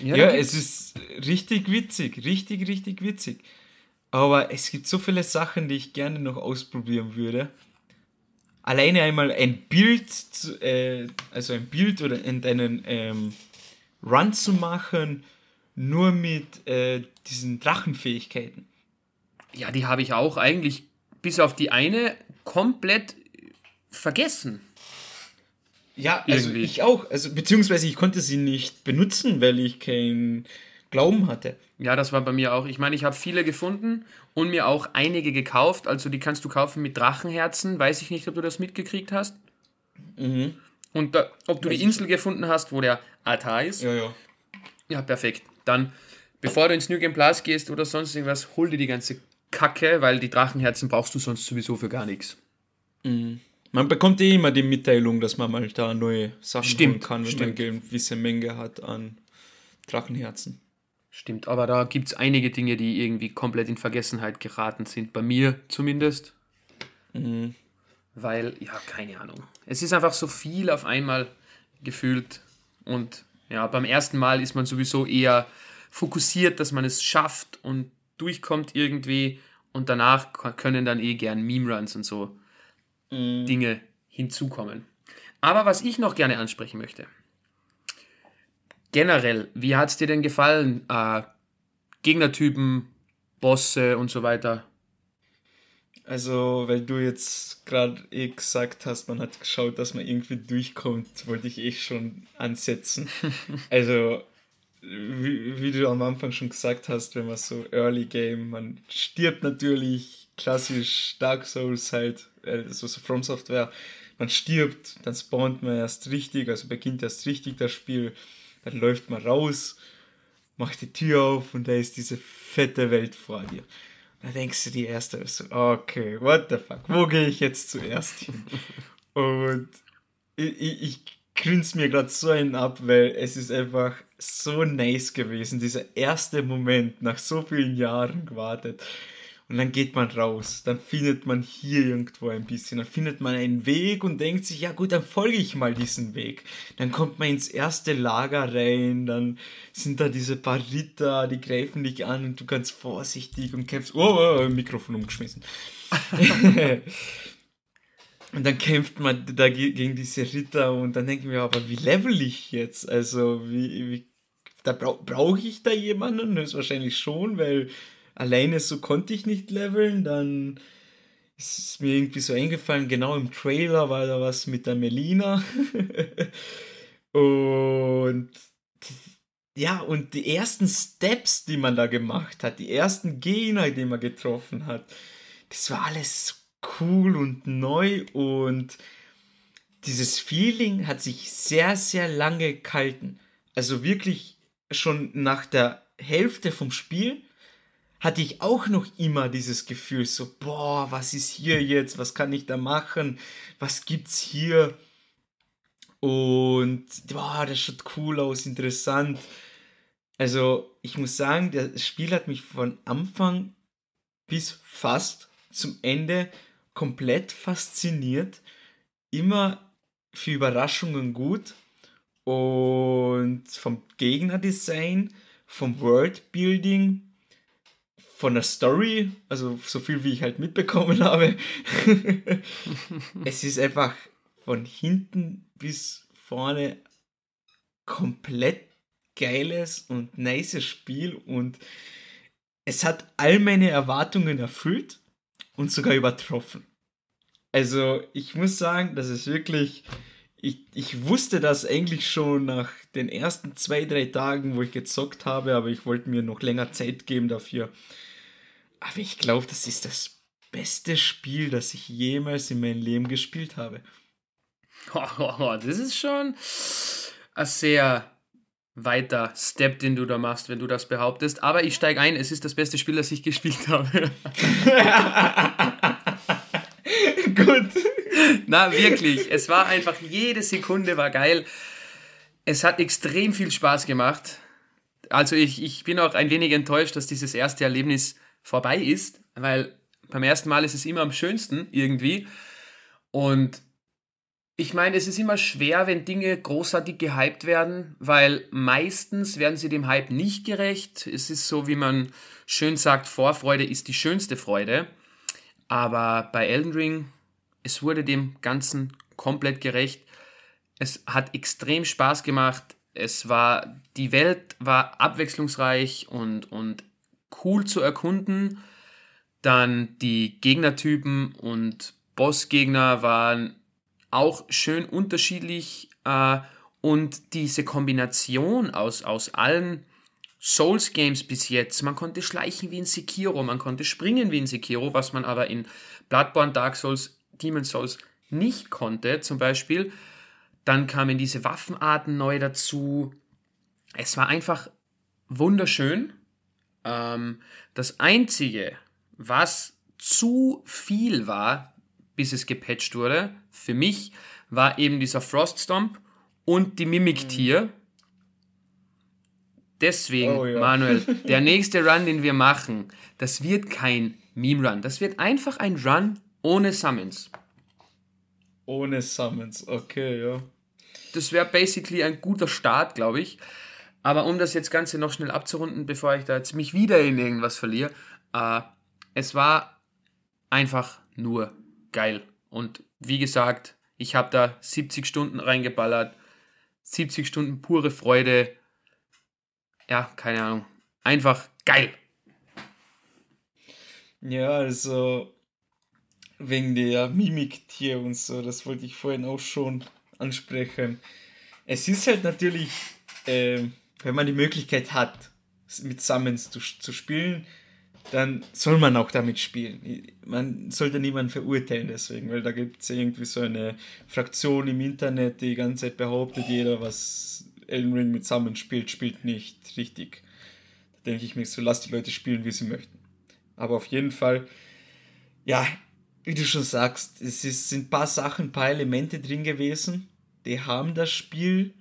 Speaker 1: Ja,
Speaker 2: da
Speaker 1: es ist richtig witzig, richtig, richtig witzig. Aber es gibt so viele Sachen, die ich gerne noch ausprobieren würde. Alleine einmal ein Bild, äh, also ein Bild oder in deinen ähm, Run zu machen, nur mit äh, diesen Drachenfähigkeiten.
Speaker 2: Ja, die habe ich auch eigentlich bis auf die eine komplett vergessen.
Speaker 1: Ja, also
Speaker 2: Irgendwie.
Speaker 1: ich auch. Also, beziehungsweise ich konnte sie nicht benutzen, weil ich keinen Glauben hatte.
Speaker 2: Ja, das war bei mir auch. Ich meine, ich habe viele gefunden und mir auch einige gekauft. Also die kannst du kaufen mit Drachenherzen. Weiß ich nicht, ob du das mitgekriegt hast.
Speaker 1: Mhm.
Speaker 2: Und da, ob du die Insel gefunden hast, wo der Altar ist.
Speaker 1: Ja, ja.
Speaker 2: Ja, perfekt. Dann, bevor du ins New Game Plus gehst oder sonst irgendwas, hol dir die ganze Kacke, weil die Drachenherzen brauchst du sonst sowieso für gar nichts.
Speaker 1: Man bekommt eh immer die Mitteilung, dass man mal da neue Sachen
Speaker 2: Stimmt,
Speaker 1: kann, wenn
Speaker 2: stimmt.
Speaker 1: man eine gewisse Menge hat an Drachenherzen.
Speaker 2: Stimmt, aber da gibt es einige Dinge, die irgendwie komplett in Vergessenheit geraten sind. Bei mir zumindest. weil, ja, keine Ahnung. Es ist einfach so viel auf einmal gefühlt und ja, beim ersten Mal ist man sowieso eher fokussiert, dass man es schafft und durchkommt irgendwie und danach können dann eh gern Meme-Runs und so mm. Dinge hinzukommen. Aber was ich noch gerne ansprechen möchte, generell, wie hat es dir denn gefallen? Äh, Gegnertypen, Bosse und so weiter.
Speaker 1: Also, weil du jetzt gerade eh gesagt hast, man hat geschaut, dass man irgendwie durchkommt, wollte ich eh schon ansetzen. also, wie, wie, du am Anfang schon gesagt hast, wenn man so Early Game, man stirbt natürlich, klassisch Dark Souls halt, also so From Software, man stirbt, dann spawnt man erst richtig, also beginnt erst richtig das Spiel, dann läuft man raus, macht die Tür auf und da ist diese fette Welt vor dir. Da denkst du dir erst so, okay, what the fuck, wo gehe ich jetzt zuerst hin? Und ich, ich, ich grinse mir gerade so einen ab, weil es ist einfach so nice gewesen, dieser erste Moment nach so vielen Jahren gewartet. Und dann geht man raus, dann findet man hier irgendwo ein bisschen, dann findet man einen Weg und denkt sich, ja gut, dann folge ich mal diesen Weg. Dann kommt man ins erste Lager rein, dann sind da diese paar Ritter, die greifen dich an und du ganz vorsichtig und kämpfst, oh, oh, oh Mikrofon umgeschmissen. und dann kämpft man da gegen diese Ritter und dann denken wir, aber wie level ich jetzt? Also, wie, wie da brauche ich da jemanden? Das ist wahrscheinlich schon, weil alleine so konnte ich nicht leveln. Dann ist mir irgendwie so eingefallen, genau im Trailer war da was mit der Melina. und ja, und die ersten Steps, die man da gemacht hat, die ersten Gegner, die man getroffen hat, das war alles cool und neu und dieses Feeling hat sich sehr, sehr lange gehalten. Also wirklich schon nach der Hälfte vom Spiel hatte ich auch noch immer dieses Gefühl, so, boah, was ist hier jetzt? Was kann ich da machen? Was gibt's hier? Und, boah, das schaut cool aus, interessant. Also, ich muss sagen, das Spiel hat mich von Anfang bis fast zum Ende komplett fasziniert. Immer für Überraschungen gut. Und vom Gegnerdesign, vom Worldbuilding, von der Story, also so viel wie ich halt mitbekommen habe, es ist einfach von hinten bis vorne komplett geiles und nices Spiel und es hat all meine Erwartungen erfüllt und sogar übertroffen. Also ich muss sagen, das ist wirklich, ich, ich wusste das eigentlich schon nach den ersten zwei, drei Tagen, wo ich gezockt habe, aber ich wollte mir noch länger Zeit geben dafür. Aber ich glaube, das ist das beste Spiel, das ich jemals in meinem Leben gespielt habe.
Speaker 2: das ist schon ein sehr weiter Step, den du da machst, wenn du das behauptest. Aber ich steige ein, es ist das beste Spiel, das ich gespielt habe. Gut. Na, wirklich. Es war einfach, jede Sekunde war geil. Es hat extrem viel Spaß gemacht. Also ich, ich bin auch ein wenig enttäuscht, dass dieses erste Erlebnis vorbei ist, weil beim ersten Mal ist es immer am schönsten irgendwie. Und ich meine, es ist immer schwer, wenn Dinge großartig gehypt werden, weil meistens werden sie dem Hype nicht gerecht. Es ist so, wie man schön sagt, Vorfreude ist die schönste Freude. Aber bei Elden Ring, es wurde dem Ganzen komplett gerecht. Es hat extrem Spaß gemacht. Es war, die Welt war abwechslungsreich und, und cool zu erkunden. Dann die Gegnertypen und Bossgegner waren auch schön unterschiedlich äh, und diese Kombination aus, aus allen Souls-Games bis jetzt, man konnte schleichen wie in Sekiro, man konnte springen wie in Sekiro, was man aber in Bloodborne, Dark Souls, Demon Souls nicht konnte, zum Beispiel. Dann kamen diese Waffenarten neu dazu. Es war einfach wunderschön ähm, das Einzige, was zu viel war, bis es gepatcht wurde, für mich, war eben dieser Froststomp und die Mimiktier. Mhm. Deswegen, oh, ja. Manuel, der nächste Run, den wir machen, das wird kein Meme-Run. Das wird einfach ein Run ohne Summons.
Speaker 1: Ohne Summons, okay, ja.
Speaker 2: Das wäre basically ein guter Start, glaube ich. Aber um das jetzt Ganze noch schnell abzurunden, bevor ich da jetzt mich wieder in irgendwas verliere, äh, es war einfach nur geil. Und wie gesagt, ich habe da 70 Stunden reingeballert, 70 Stunden pure Freude. Ja, keine Ahnung. Einfach geil.
Speaker 1: Ja, also wegen der Mimiktier und so, das wollte ich vorhin auch schon ansprechen. Es ist halt natürlich, äh, wenn man die Möglichkeit hat, mit Summons zu, zu spielen, dann soll man auch damit spielen. Man sollte niemanden verurteilen deswegen, weil da gibt es irgendwie so eine Fraktion im Internet, die die ganze Zeit behauptet, jeder, was Elden Ring mit Summons spielt, spielt nicht richtig. Da denke ich mir so, lass die Leute spielen, wie sie möchten. Aber auf jeden Fall, ja, wie du schon sagst, es ist, sind ein paar Sachen, ein paar Elemente drin gewesen, die haben das Spiel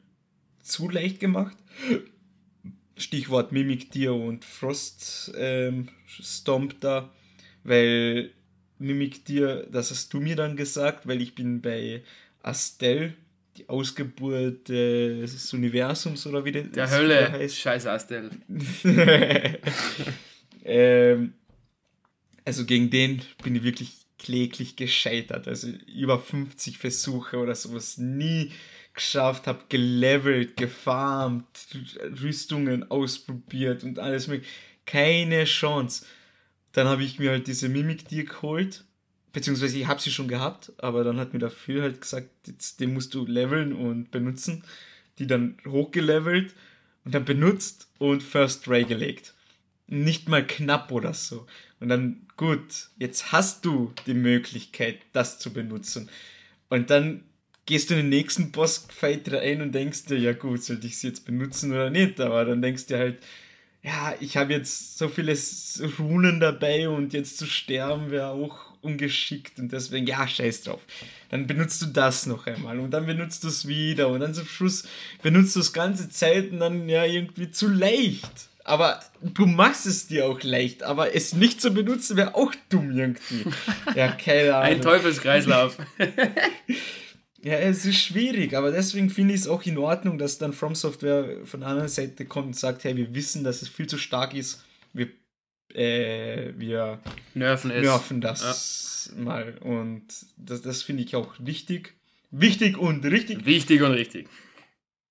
Speaker 1: zu leicht gemacht. Stichwort Mimik Tier und Frost ähm, Stomp da, weil Mimik Tier, das hast du mir dann gesagt, weil ich bin bei Astel, die Ausgeburt des Universums oder wie
Speaker 2: das Der Hölle, heißt. Scheiße Astel.
Speaker 1: ähm, also gegen den bin ich wirklich kläglich gescheitert. Also über 50 Versuche oder sowas nie geschafft, habe gelevelt, gefarmt, Rüstungen ausprobiert und alles mögliche. Keine Chance. Dann habe ich mir halt diese Mimik-Tier geholt, beziehungsweise ich habe sie schon gehabt, aber dann hat mir dafür halt gesagt, jetzt, den musst du leveln und benutzen. Die dann hochgelevelt und dann benutzt und First Ray gelegt. Nicht mal knapp oder so. Und dann, gut, jetzt hast du die Möglichkeit, das zu benutzen. Und dann gehst du in den nächsten Bossfight rein und denkst dir, ja gut, sollte ich sie jetzt benutzen oder nicht? Aber dann denkst du halt, ja, ich habe jetzt so viele Runen dabei und jetzt zu sterben wäre auch ungeschickt und deswegen, ja, scheiß drauf. Dann benutzt du das noch einmal und dann benutzt du es wieder und dann zum Schluss benutzt du es ganze Zeit und dann ja irgendwie zu leicht aber du machst es dir auch leicht, aber es nicht zu benutzen wäre auch dumm irgendwie. Ja, keine Ahnung.
Speaker 2: Ein Teufelskreislauf.
Speaker 1: ja, es ist schwierig, aber deswegen finde ich es auch in Ordnung, dass dann From Software von der anderen Seite kommt und sagt, hey, wir wissen, dass es viel zu stark ist, wir, äh, wir nerven, nerven das ja. mal und das, das finde ich auch richtig. Wichtig und richtig.
Speaker 2: Wichtig und richtig.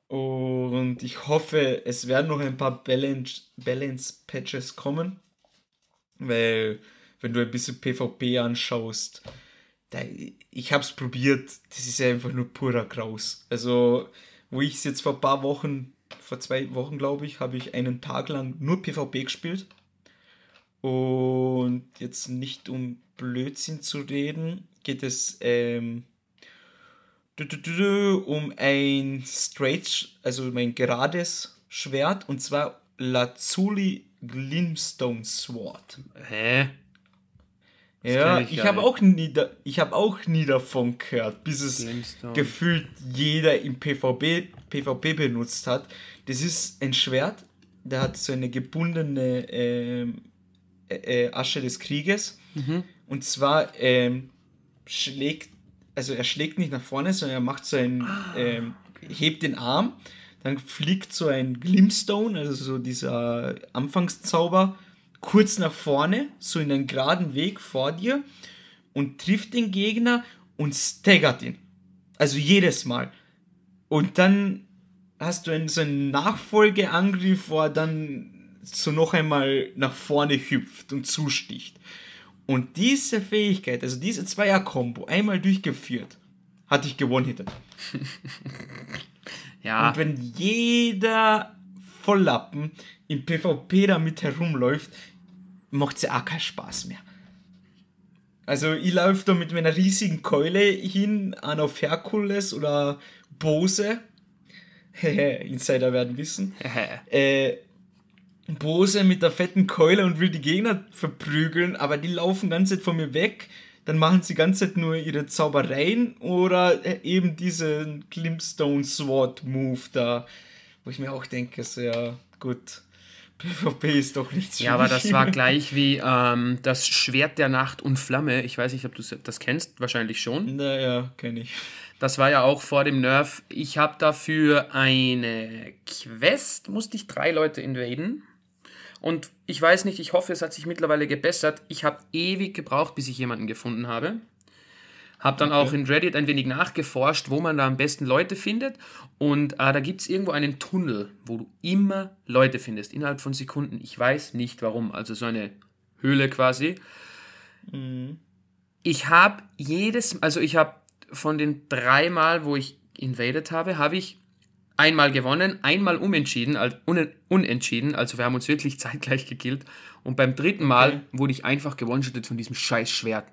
Speaker 1: Und ich hoffe, es werden noch ein paar Balance-Patches Balance kommen. Weil, wenn du ein bisschen PvP anschaust, da, ich habe es probiert, das ist einfach nur purer Graus. Also, wo ich es jetzt vor ein paar Wochen, vor zwei Wochen glaube ich, habe ich einen Tag lang nur PvP gespielt. Und jetzt nicht um Blödsinn zu reden, geht es ähm, um ein straight, also mein gerades Schwert und zwar Lazuli Glimstone Sword. Hä? Das ja, ich, ich habe auch nie, ich habe auch nie davon gehört, bis es Glimstone. gefühlt jeder im PvP, PvP benutzt hat. Das ist ein Schwert, der hat so eine gebundene ähm, äh, äh, Asche des Krieges. Mhm. Und zwar ähm, schlägt also er schlägt nicht nach vorne, sondern er macht so ein, ah. ähm, hebt den Arm, dann fliegt so ein Glimstone, also so dieser Anfangszauber, kurz nach vorne, so in einen geraden Weg vor dir und trifft den Gegner und staggert ihn. Also jedes Mal. Und dann hast du einen, so einen Nachfolgeangriff, wo er dann so noch einmal nach vorne hüpft und zusticht. Und diese Fähigkeit, also diese Zweier-Kombo, einmal durchgeführt, hatte ich gewonnen ja. Und wenn jeder Volllappen im PvP damit herumläuft, macht es ja auch keinen Spaß mehr. Also ich laufe da mit meiner riesigen Keule hin, an auf Herkules oder Bose. Insider werden wissen. äh, Bose mit der fetten Keule und will die Gegner verprügeln, aber die laufen ganz Zeit von mir weg. Dann machen sie ganz Zeit nur ihre Zaubereien oder eben diesen Glimstone Sword Move da, wo ich mir auch denke, so ja, gut. PvP ist doch nichts
Speaker 2: Ja, aber das war gleich wie ähm, das Schwert der Nacht und Flamme. Ich weiß nicht, ob du das kennst, wahrscheinlich schon.
Speaker 1: Naja, kenne ich.
Speaker 2: Das war ja auch vor dem Nerf. Ich habe dafür eine Quest, musste ich drei Leute invaden. Und ich weiß nicht, ich hoffe, es hat sich mittlerweile gebessert. Ich habe ewig gebraucht, bis ich jemanden gefunden habe. Habe dann okay. auch in Reddit ein wenig nachgeforscht, wo man da am besten Leute findet. Und äh, da gibt es irgendwo einen Tunnel, wo du immer Leute findest, innerhalb von Sekunden. Ich weiß nicht warum. Also so eine Höhle quasi. Mhm. Ich habe jedes, also ich habe von den drei Mal, wo ich invaded habe, habe ich einmal gewonnen, einmal umentschieden, also unentschieden, also wir haben uns wirklich zeitgleich gekillt. Und beim dritten Mal okay. wurde ich einfach gewonnen von diesem scheiß Schwert.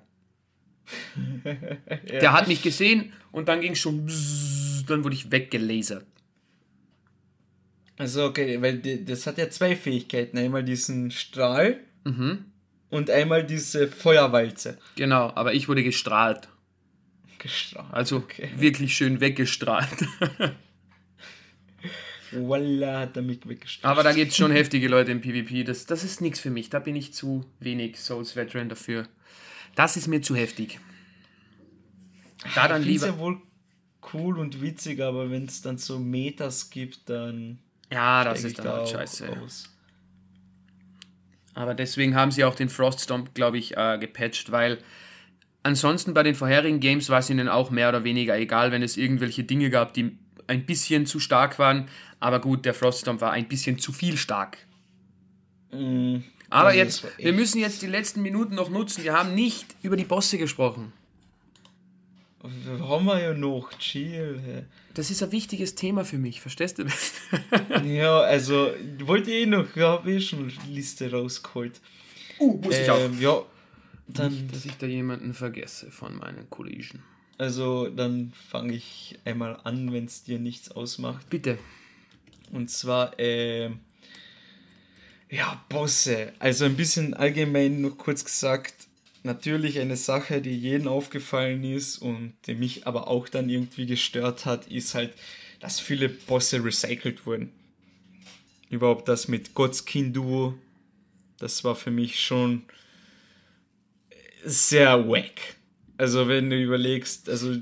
Speaker 2: ja. Der hat mich gesehen und dann ging es schon, bzzz, dann wurde ich weggelasert.
Speaker 1: Also okay, weil das hat ja zwei Fähigkeiten. Einmal diesen Strahl mhm. und einmal diese Feuerwalze.
Speaker 2: Genau, aber ich wurde gestrahlt. Gestrahlt. Also okay. wirklich schön weggestrahlt. Voila, hat er mich weggestrahlt. Aber da gibt es schon heftige Leute im PvP. Das, das ist nichts für mich. Da bin ich zu wenig Souls Veteran dafür. Das ist mir zu heftig.
Speaker 1: Da dann ich lieber. ja wohl cool und witzig, aber wenn es dann so Metas gibt, dann. Ja, das ist dann
Speaker 2: halt scheiße. Aus. Aber deswegen haben sie auch den Froststomp, glaube ich, äh, gepatcht, weil ansonsten bei den vorherigen Games war es ihnen auch mehr oder weniger egal, wenn es irgendwelche Dinge gab, die ein bisschen zu stark waren. Aber gut, der Froststomp war ein bisschen zu viel stark. Mm, aber jetzt, wir müssen jetzt die letzten Minuten noch nutzen. Wir haben nicht über die Bosse gesprochen.
Speaker 1: Haben wir ja noch, chill.
Speaker 2: Das ist ein wichtiges Thema für mich, verstehst du das?
Speaker 1: ja, also, wollte eh noch, ich habe eh schon eine Liste rausgeholt. Uh, muss ähm, ich auch. Ähm, ja,
Speaker 2: dann. Nicht, dass ich da jemanden vergesse von meinen Kollegen.
Speaker 1: Also, dann fange ich einmal an, wenn es dir nichts ausmacht.
Speaker 2: Bitte.
Speaker 1: Und zwar, äh, ja, Bosse. Also ein bisschen allgemein noch kurz gesagt, natürlich eine Sache, die jedem aufgefallen ist und die mich aber auch dann irgendwie gestört hat, ist halt, dass viele Bosse recycelt wurden. Überhaupt das mit Godskin Duo, das war für mich schon sehr wack. Also wenn du überlegst, also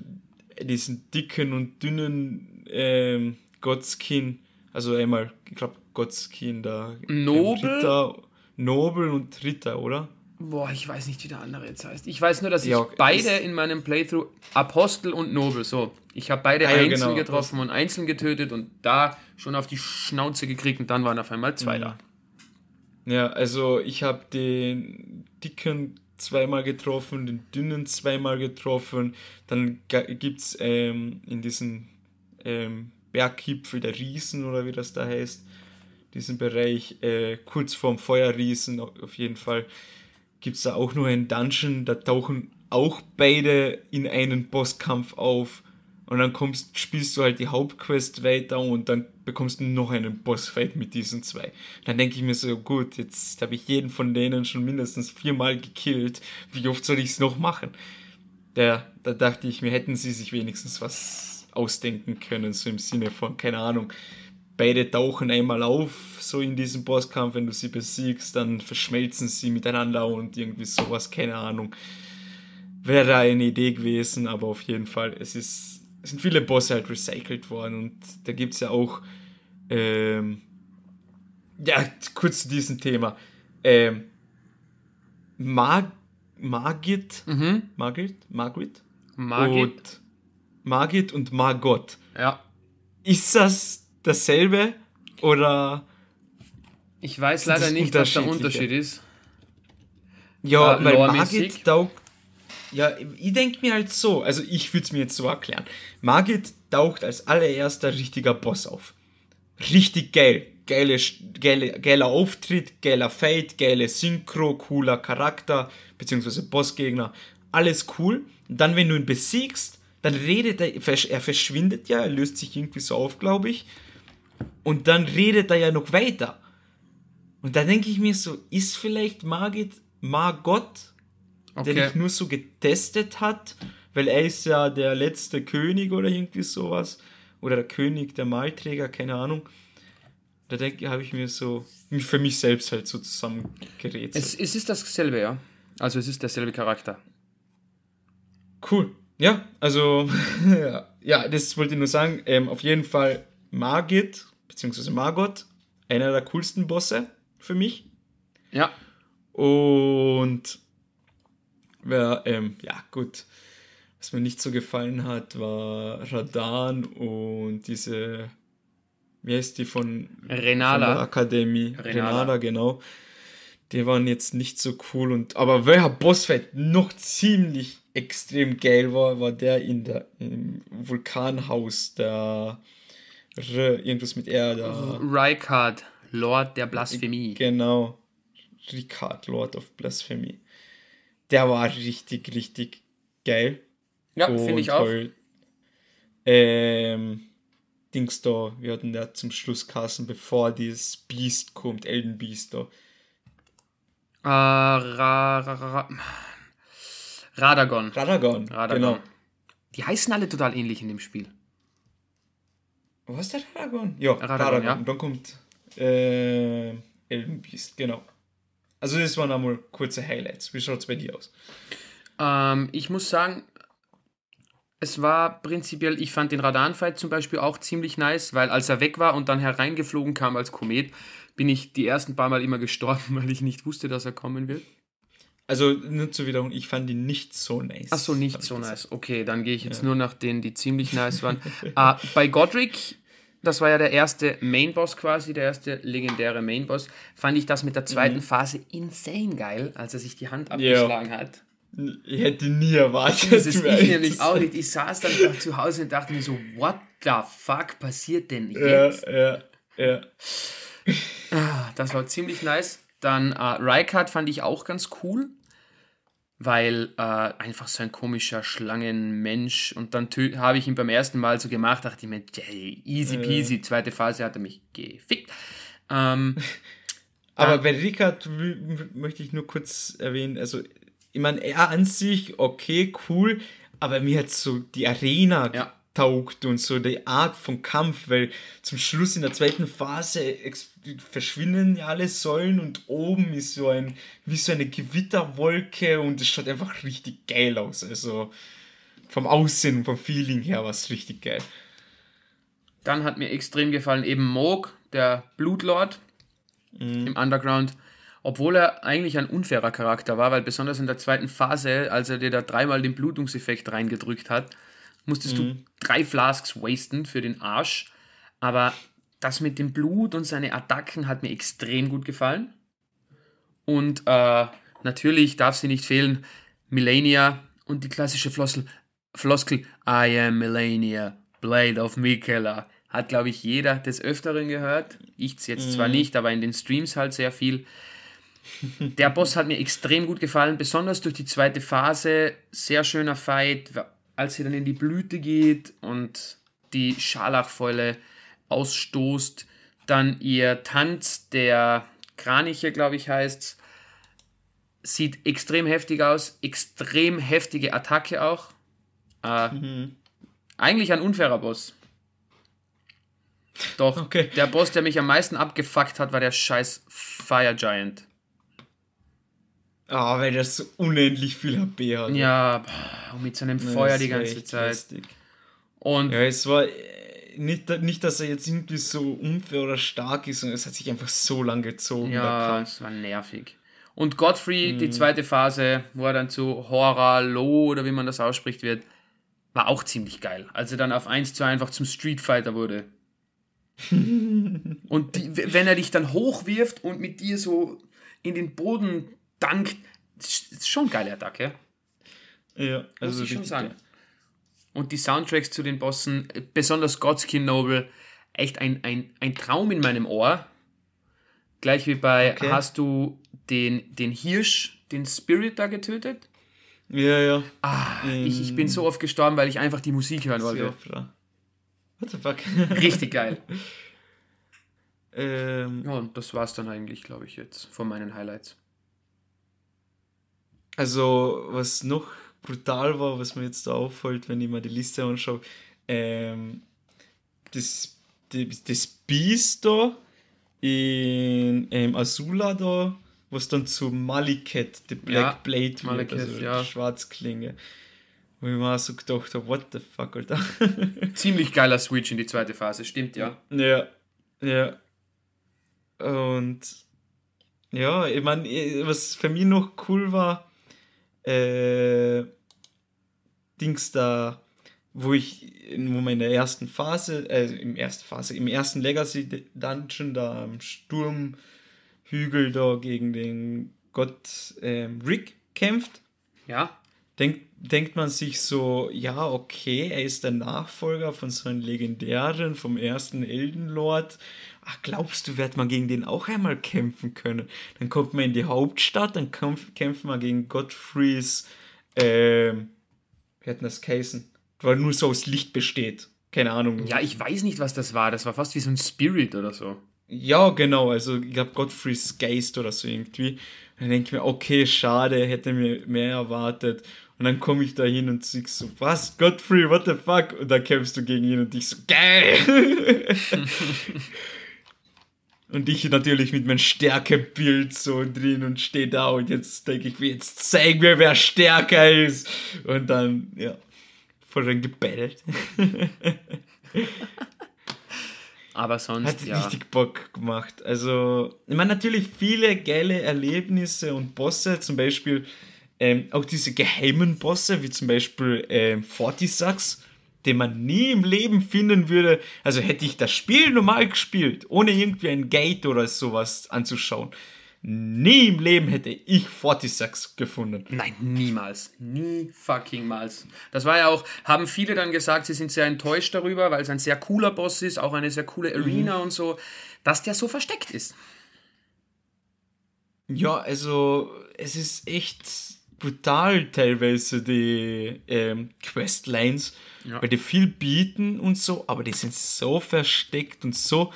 Speaker 1: diesen dicken und dünnen ähm, Godskin, also einmal, ich glaube, Godskin da. Nobel? Ritter, Nobel und Ritter, oder?
Speaker 2: Boah, ich weiß nicht, wie der andere jetzt heißt. Ich weiß nur, dass ja, ich beide in meinem Playthrough, Apostel und Nobel, so, ich habe beide ah, ja, einzeln genau. getroffen und einzeln getötet und da schon auf die Schnauze gekriegt und dann waren auf einmal zwei mhm. da.
Speaker 1: Ja, also ich habe den dicken zweimal getroffen, den dünnen zweimal getroffen. Dann gibt es ähm, in diesen ähm, Berggipfel der Riesen oder wie das da heißt, diesen Bereich, äh, kurz vorm Feuerriesen auf jeden Fall, gibt es da auch nur einen Dungeon, da tauchen auch beide in einen Bosskampf auf und dann kommst, spielst du halt die Hauptquest weiter und dann bekommst du noch einen Bossfight mit diesen zwei. Dann denke ich mir so, gut, jetzt habe ich jeden von denen schon mindestens viermal gekillt. Wie oft soll ich es noch machen? Da, da dachte ich mir, hätten sie sich wenigstens was ausdenken können, so im Sinne von, keine Ahnung, beide tauchen einmal auf, so in diesem Bosskampf, wenn du sie besiegst, dann verschmelzen sie miteinander und irgendwie sowas, keine Ahnung. Wäre eine Idee gewesen, aber auf jeden Fall, es ist, es sind viele Bosse halt recycelt worden und da gibt es ja auch, ähm, ja, kurz zu diesem Thema, ähm, Mag Margit, mhm. Margit, Margit, Margit, Margit und Margot. Ja. Ist das dasselbe oder?
Speaker 2: Ich weiß leider nicht, was der Unterschied ist.
Speaker 1: Ja, äh, weil Margit taucht. Ja, ich denke mir halt so, also ich würde es mir jetzt so erklären. Margit taucht als allererster richtiger Boss auf. Richtig geil. Geile, geile, geiler Auftritt, geiler Fight, geile Synchro, cooler Charakter, beziehungsweise Bossgegner. Alles cool. Und dann, wenn du ihn besiegst, dann redet er, er verschwindet ja, er löst sich irgendwie so auf, glaube ich. Und dann redet er ja noch weiter. Und da denke ich mir so, ist vielleicht Margit Margot, okay. der dich nur so getestet hat, weil er ist ja der letzte König oder irgendwie sowas. Oder der König der Malträger, keine Ahnung. Da habe ich mir so für mich selbst halt so zusammengerätselt.
Speaker 2: Es, es ist dasselbe, ja. Also es ist derselbe Charakter.
Speaker 1: Cool. Ja, also ja, ja, das wollte ich nur sagen. Ähm, auf jeden Fall Margit, beziehungsweise Margot, einer der coolsten Bosse für mich.
Speaker 2: Ja.
Speaker 1: Und ja, ähm, ja, gut. Was mir nicht so gefallen hat, war Radan und diese, wie heißt die von,
Speaker 2: Renala.
Speaker 1: von der Akademie?
Speaker 2: Renala.
Speaker 1: Renala, genau. Die waren jetzt nicht so cool und aber welcher Bossfight noch ziemlich extrem geil war, war der in der im Vulkanhaus, der R, irgendwas mit R, der
Speaker 2: Rykard, Lord der Blasphemie.
Speaker 1: Genau. Ricard, Lord of Blasphemy. Der war richtig, richtig geil.
Speaker 2: Ja, finde ich auch.
Speaker 1: Halt, ähm, Dings da, wir hatten ja zum Schluss Kassen, bevor dieses Beast kommt, Elden Beast da.
Speaker 2: Äh, Ra, Ra, Ra, Radagon.
Speaker 1: Radagon,
Speaker 2: Radagon.
Speaker 1: genau.
Speaker 2: Die heißen alle total ähnlich in dem Spiel.
Speaker 1: Was ist der Radagon? Ja,
Speaker 2: Radagon,
Speaker 1: Radagon.
Speaker 2: ja.
Speaker 1: Und dann kommt äh, Elden Beast, genau. Also das waren einmal kurze Highlights. Wie schaut es bei dir aus?
Speaker 2: Ähm, ich muss sagen, es war prinzipiell, ich fand den Radan-Fight zum Beispiel auch ziemlich nice, weil als er weg war und dann hereingeflogen kam als Komet, bin ich die ersten paar Mal immer gestorben, weil ich nicht wusste, dass er kommen wird.
Speaker 1: Also nur zur Wiederholung, ich fand die nicht so nice.
Speaker 2: Ach so, nicht so nice. Okay, dann gehe ich jetzt nur nach denen, die ziemlich nice waren. äh, bei Godric, das war ja der erste Main-Boss quasi, der erste legendäre Main-Boss, fand ich das mit der zweiten Phase insane geil, als er sich die Hand abgeschlagen hat.
Speaker 1: Ich hätte nie erwartet.
Speaker 2: Das ist
Speaker 1: ehrlich
Speaker 2: ich nämlich auch nicht. Ich saß dann da zu Hause und dachte mir so, what the fuck passiert denn
Speaker 1: Ja,
Speaker 2: jetzt?
Speaker 1: ja, ja.
Speaker 2: Ah, Das war ziemlich nice. Dann äh, Rykard fand ich auch ganz cool, weil äh, einfach so ein komischer Schlangenmensch und dann habe ich ihn beim ersten Mal so gemacht, dachte ich mir, hey, easy peasy, zweite Phase hat er mich gefickt. Ähm,
Speaker 1: Aber bei Rickard w- möchte ich nur kurz erwähnen, also ich meine, er an sich, okay, cool, aber mir hat so die Arena
Speaker 2: Ja.
Speaker 1: Taugt und so die Art von Kampf, weil zum Schluss in der zweiten Phase verschwinden ja alle Säulen und oben ist so ein, wie so eine Gewitterwolke und es schaut einfach richtig geil aus, also vom Aussehen, vom Feeling her war es richtig geil.
Speaker 2: Dann hat mir extrem gefallen eben Moog, der Blutlord im Underground. Obwohl er eigentlich ein unfairer Charakter war, weil besonders in der zweiten Phase, als er dir da dreimal den Blutungseffekt reingedrückt hat, musstest du drei Flasks wasten für den Arsch. Aber das mit dem Blut und seine Attacken hat mir extrem gut gefallen. Und äh, natürlich darf sie nicht fehlen, Melania und die klassische Flossel, Floskel I am Melania, Blade of Mikela. Hat, glaube ich, jeder des Öfteren gehört. Ich jetzt zwar nicht, aber in den Streams halt sehr viel. Der Boss hat mir extrem gut gefallen, besonders durch die zweite Phase. Sehr schöner Fight, als sie dann in die Blüte geht und die Scharlachfäule ausstoßt. Dann ihr Tanz, der Kraniche, glaube ich, heißt Sieht extrem heftig aus, extrem heftige Attacke auch. Äh, Eigentlich ein unfairer Boss. Doch,
Speaker 1: Okay.
Speaker 2: der Boss, der mich am meisten abgefuckt hat, war der scheiß Fire Giant.
Speaker 1: Ah, weil das so unendlich viel HP hat.
Speaker 2: Ja, und mit seinem Feuer die ganze Zeit.
Speaker 1: lustig.
Speaker 2: Und
Speaker 1: Ja, es war äh, nicht, nicht, dass er jetzt irgendwie so unfair oder stark ist, sondern es hat sich einfach so lang gezogen.
Speaker 2: ja, es war nervig. Und Godfrey,
Speaker 1: Mhm.
Speaker 2: die zweite Phase, wo er dann zu Hora Lo oder wie man das ausspricht wird, war auch ziemlich geil. Als er dann auf 1 zu einfach zum Street Fighter wurde. und die, wenn er dich dann hochwirft und mit dir so in den Boden dankt, ist schon geile Attacke.
Speaker 1: Ja,
Speaker 2: Muss
Speaker 1: also
Speaker 2: ich schon sagen. Und die Soundtracks zu den Bossen, äh, besonders Godskin Noble, echt ein, ein, ein Traum in meinem Ohr. Gleich wie bei,
Speaker 1: Okay.
Speaker 2: hast du den, den Hirsch, den Spirit da getötet?
Speaker 1: Ja, ja.
Speaker 2: Ah, ich, ich bin so oft gestorben, weil ich einfach die Musik hören wollte.
Speaker 1: Siofra. What the fuck?
Speaker 2: Richtig geil.
Speaker 1: ähm,
Speaker 2: Ja, und das war's dann eigentlich, glaube ich, jetzt von meinen Highlights.
Speaker 1: Also, was noch brutal war, was mir jetzt da auffällt, wenn ich mir die Liste anschaue, ähm, das, das, das Beast da, in ähm, Azula da, was dann zu Maliket, the Black
Speaker 2: Ja,
Speaker 1: Blade wird,
Speaker 2: Malekith,
Speaker 1: also
Speaker 2: ja.
Speaker 1: die Schwarzklinge. Wo ich mir auch so gedacht habe, what the fuck, Alter.
Speaker 2: Ziemlich geiler Switch in die zweite Phase, stimmt ja.
Speaker 1: ja, ja. Und ja, ich meine, was für mich noch cool war, äh, Dings da, wo ich, wo man in der ersten Phase, äh, im ersten Phase, im ersten Legacy Dungeon da am Sturmhügel da gegen den Gott ähm, Rick kämpft,
Speaker 2: Ja,
Speaker 1: denkt, denkt man sich so, ja, okay, er ist der Nachfolger von so einem legendären, vom ersten Eldenlord. Ach, glaubst du, wird man gegen den auch einmal kämpfen können? Dann kommt man in die Hauptstadt, dann kämpf, kämpft man gegen Godfreys, ähm, wie hat denn das geheißen? Weil nur so aus Licht besteht. Keine Ahnung.
Speaker 2: ja, ich weiß nicht, was das war. Das war fast wie so ein Spirit oder so.
Speaker 1: Ja, genau, also ich glaube Godfrey's Geist oder so irgendwie. Dann denke ich mir, okay, schade, hätte mir mehr erwartet. Und dann komme ich da hin und sieg so, was, Godfrey, what the fuck? Und dann kämpfst du gegen ihn und ich so, geil! und ich natürlich mit meinem Stärkebild so drin und stehe da und jetzt denke ich mir, jetzt zeig mir, wer stärker ist. Und dann, ja, voll dann gebettelt.
Speaker 2: Aber sonst,
Speaker 1: Hat
Speaker 2: ja.
Speaker 1: richtig Bock gemacht. Also, ich meine, natürlich viele geile Erlebnisse und Bosse, zum Beispiel ähm, auch diese geheimen Bosse, wie zum Beispiel ähm, Fortisax, den man nie im Leben finden würde. Also hätte ich das Spiel normal gespielt, ohne irgendwie ein Gate oder sowas anzuschauen. Nie im Leben hätte ich Fortisax gefunden.
Speaker 2: Nein, niemals. Nie fucking mals. Das war ja auch, haben viele dann gesagt, sie sind sehr enttäuscht darüber, weil es ein sehr cooler Boss ist, auch eine sehr coole Arena und so, dass der so versteckt ist.
Speaker 1: Ja, also es ist echt brutal teilweise die ähm, Questlines,
Speaker 2: Ja.
Speaker 1: weil die viel bieten und so, aber die sind so versteckt und so,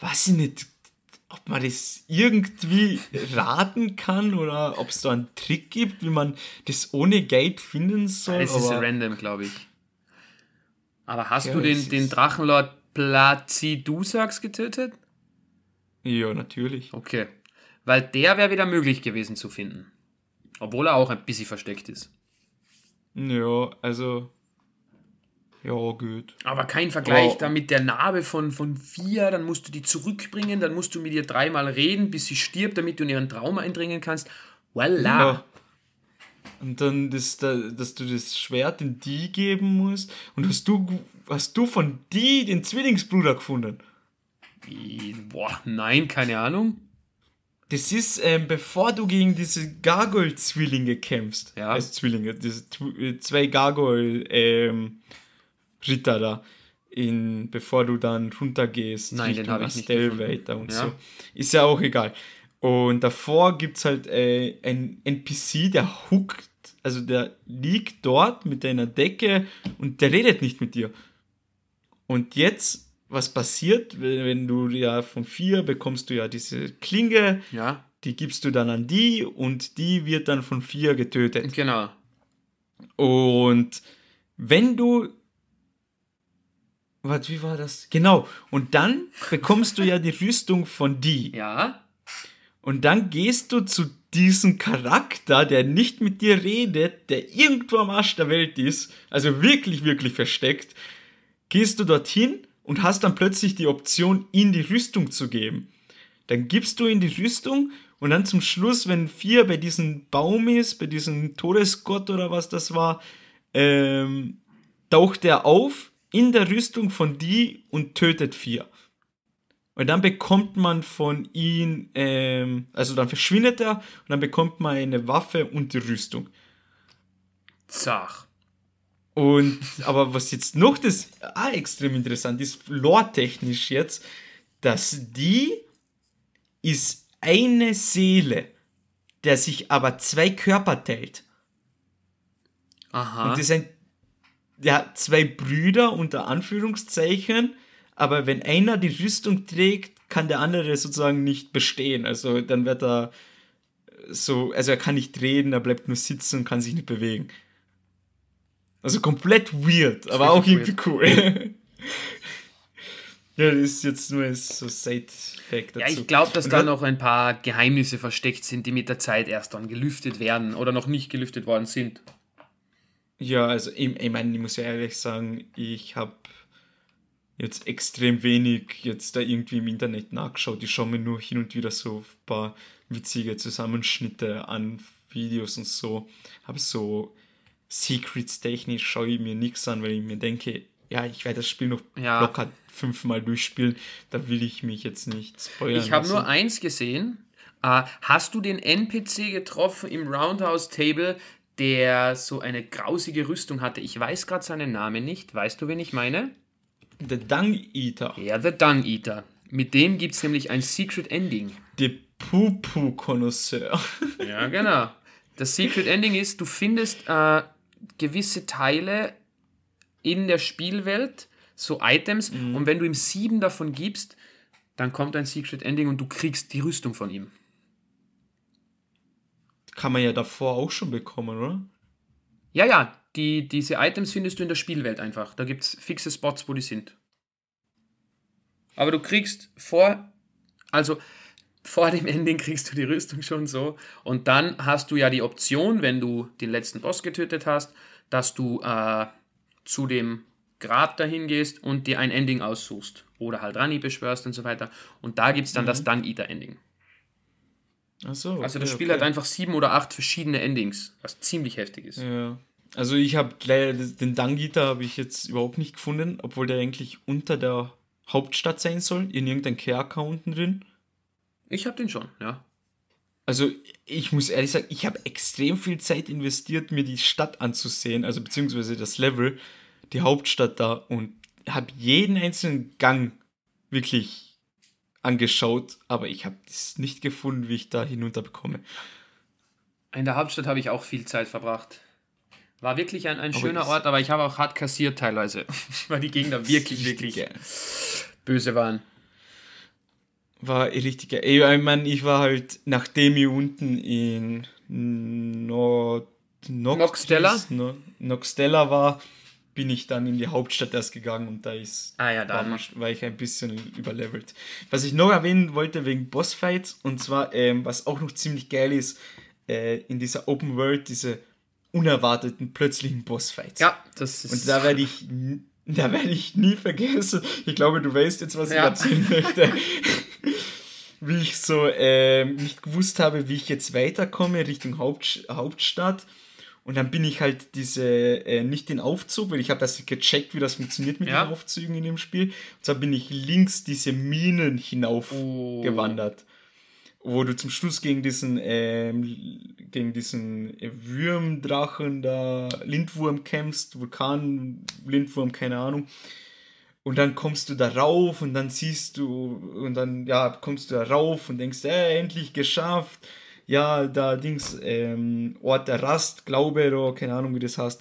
Speaker 1: weiß ich nicht, ob man das irgendwie raten kann oder ob es da einen Trick gibt, wie man das ohne Gate finden soll.
Speaker 2: Es ist random, glaube ich. Aber hast
Speaker 1: Ja,
Speaker 2: du den, den Drachenlord Placidusax getötet?
Speaker 1: ja, natürlich.
Speaker 2: Okay. Weil der wäre wieder möglich gewesen zu finden. Obwohl er auch ein bisschen versteckt ist.
Speaker 1: Ja, also ja, gut.
Speaker 2: Aber kein Vergleich
Speaker 1: Oh.
Speaker 2: da mit der Narbe von, von vier, dann musst du die zurückbringen, dann musst du mit ihr dreimal reden, bis sie stirbt, damit du in ihren Traum eindringen kannst. Voila.
Speaker 1: Ja. Und dann, das, da, dass du das Schwert in die geben musst. Und hast du, hast du von die den Zwillingsbruder gefunden?
Speaker 2: Boah, nein, keine Ahnung.
Speaker 1: Das ist, ähm, bevor du gegen diese Gargoyle-Zwillinge kämpfst.
Speaker 2: Ja.
Speaker 1: Als Zwillinge, diese äh, zwei Gargoyle-Ritter da. In, bevor du dann runtergehst
Speaker 2: Nein, den
Speaker 1: Richtung
Speaker 2: hab ich nicht
Speaker 1: weiter und
Speaker 2: Ja.
Speaker 1: so. Ist ja auch egal. Und davor gibt es halt äh, ein NPC, der huckt, also der liegt dort mit deiner Decke und der redet nicht mit dir. Und jetzt, was passiert, wenn du ja von vier bekommst du ja diese Klinge,
Speaker 2: Ja,
Speaker 1: die gibst du dann an die und die wird dann von vier getötet.
Speaker 2: genau.
Speaker 1: Und wenn du. Was, wie war das? Genau. Und dann bekommst du ja die Rüstung von die.
Speaker 2: Ja,
Speaker 1: Und dann gehst du zu diesem Charakter, der nicht mit dir redet, der irgendwo am Arsch der Welt ist, also wirklich, wirklich versteckt, gehst du dorthin und hast dann plötzlich die Option, ihm die Rüstung zu geben. Dann gibst du ihm die Rüstung und dann zum Schluss, wenn vier bei diesem Baum ist, bei diesem Todesgott oder was das war, ähm, taucht er auf in der Rüstung von die und tötet vier. Und dann bekommt man von ihm, ähm, also dann verschwindet er und dann bekommt man eine Waffe und die Rüstung.
Speaker 2: zach.
Speaker 1: Und, aber was jetzt noch das ah, extrem interessant ist, lore-technisch jetzt, dass die ist eine Seele, der sich aber zwei Körper teilt.
Speaker 2: Aha.
Speaker 1: Und das sind ja zwei Brüder unter Anführungszeichen, aber wenn einer die Rüstung trägt, kann der andere sozusagen nicht bestehen. Also dann wird er so, also er kann nicht reden, er bleibt nur sitzen und kann sich nicht bewegen. Also komplett weird, aber auch irgendwie cool. Ja, das ist jetzt nur so Side-Fact
Speaker 2: dazu. Ja, ich glaube, dass Und da noch ein paar Geheimnisse versteckt sind, die mit der Zeit erst dann gelüftet werden oder noch nicht gelüftet worden sind.
Speaker 1: Ja, also ich, ich meine, ich muss ja ehrlich sagen, ich habe jetzt extrem wenig jetzt da irgendwie im Internet nachgeschaut. Ich schaue mir nur hin und wieder so ein paar witzige Zusammenschnitte an Videos und so. Aber so Secrets technisch schaue ich mir nichts an, weil ich mir denke, ja, ich werde das Spiel noch ja. locker fünfmal durchspielen. Da will ich mich jetzt nicht
Speaker 2: spoilern. Ich habe nur eins gesehen. Uh, hast du den NPC getroffen im Roundhouse Table, der so eine grausige Rüstung hatte? Ich weiß gerade seinen Namen nicht. Weißt du, wen ich meine?
Speaker 1: The Dung Eater.
Speaker 2: Ja, The Dung Eater. Mit dem gibt es nämlich ein Secret Ending.
Speaker 1: Der Pupu-Konnoisseur.
Speaker 2: ja, genau. Das Secret Ending ist, du findest äh, gewisse Teile in der Spielwelt, so Items, mhm. und wenn du ihm sieben davon gibst, dann kommt ein Secret Ending und du kriegst die Rüstung von ihm.
Speaker 1: Kann man ja davor auch schon bekommen, oder?
Speaker 2: Ja, ja, die, diese Items findest du in der Spielwelt einfach. Da gibt es fixe Spots, wo die sind. Aber du kriegst vor, also vor dem Ending kriegst du die Rüstung schon so. Und dann hast du ja die Option, wenn du den letzten Boss getötet hast, dass du äh, zu dem Grab dahin gehst und dir ein Ending aussuchst. Oder halt Rani beschwörst und so weiter. Und da gibt es dann mhm. das Dung Eater Ending. Ach so, okay, also das Spiel okay. hat einfach sieben oder acht verschiedene Endings, was ziemlich heftig ist.
Speaker 1: Ja. Also ich habe den Eater habe ich jetzt überhaupt nicht gefunden, obwohl der eigentlich unter der Hauptstadt sein soll, in irgendeinem Care-Account drin.
Speaker 2: Ich habe den schon, ja.
Speaker 1: Also ich muss ehrlich sagen, ich habe extrem viel Zeit investiert, mir die Stadt anzusehen, also beziehungsweise das Level, die Hauptstadt da und habe jeden einzelnen Gang wirklich angeschaut, aber ich habe es nicht gefunden, wie ich da hinunterbekomme.
Speaker 2: In der Hauptstadt habe ich auch viel Zeit verbracht. War wirklich ein, ein schöner Ort, aber ich habe auch hart kassiert teilweise, weil die Gegner wirklich, wirklich böse waren
Speaker 1: war richtig. Ich meine, ich war halt, nachdem ich unten in Nord Noxtella? No, Noxtella war, bin ich dann in die Hauptstadt erst gegangen und da ist
Speaker 2: ah, ja, da
Speaker 1: war, war, ich ein bisschen überlevelt. Was ich noch erwähnen wollte wegen Bossfights, und zwar, ähm, was auch noch ziemlich geil ist, äh, in dieser Open World, diese unerwarteten, plötzlichen Bossfights.
Speaker 2: Ja, das ist.
Speaker 1: Und da werde ich da werde ich nie vergessen. Ich glaube, du weißt jetzt, was ja. ich erzählen möchte. wie ich so äh, nicht gewusst habe, wie ich jetzt weiterkomme Richtung Haupt, Hauptstadt. Und dann bin ich halt diese, äh, nicht den Aufzug, weil ich habe das gecheckt, wie das funktioniert mit ja. den Aufzügen in dem Spiel. Und zwar bin ich links diese Minen hinauf oh. Wo du zum Schluss gegen diesen, ähm, gegen diesen Würmdrachen da, Lindwurm kämpfst, Vulkan, Lindwurm, keine Ahnung. Und dann kommst du da rauf und dann siehst du, und dann, ja, kommst du da rauf und denkst, äh, endlich geschafft. Ja, da Dings, ähm, Ort der Rast, Glaube oder keine Ahnung, wie das heißt.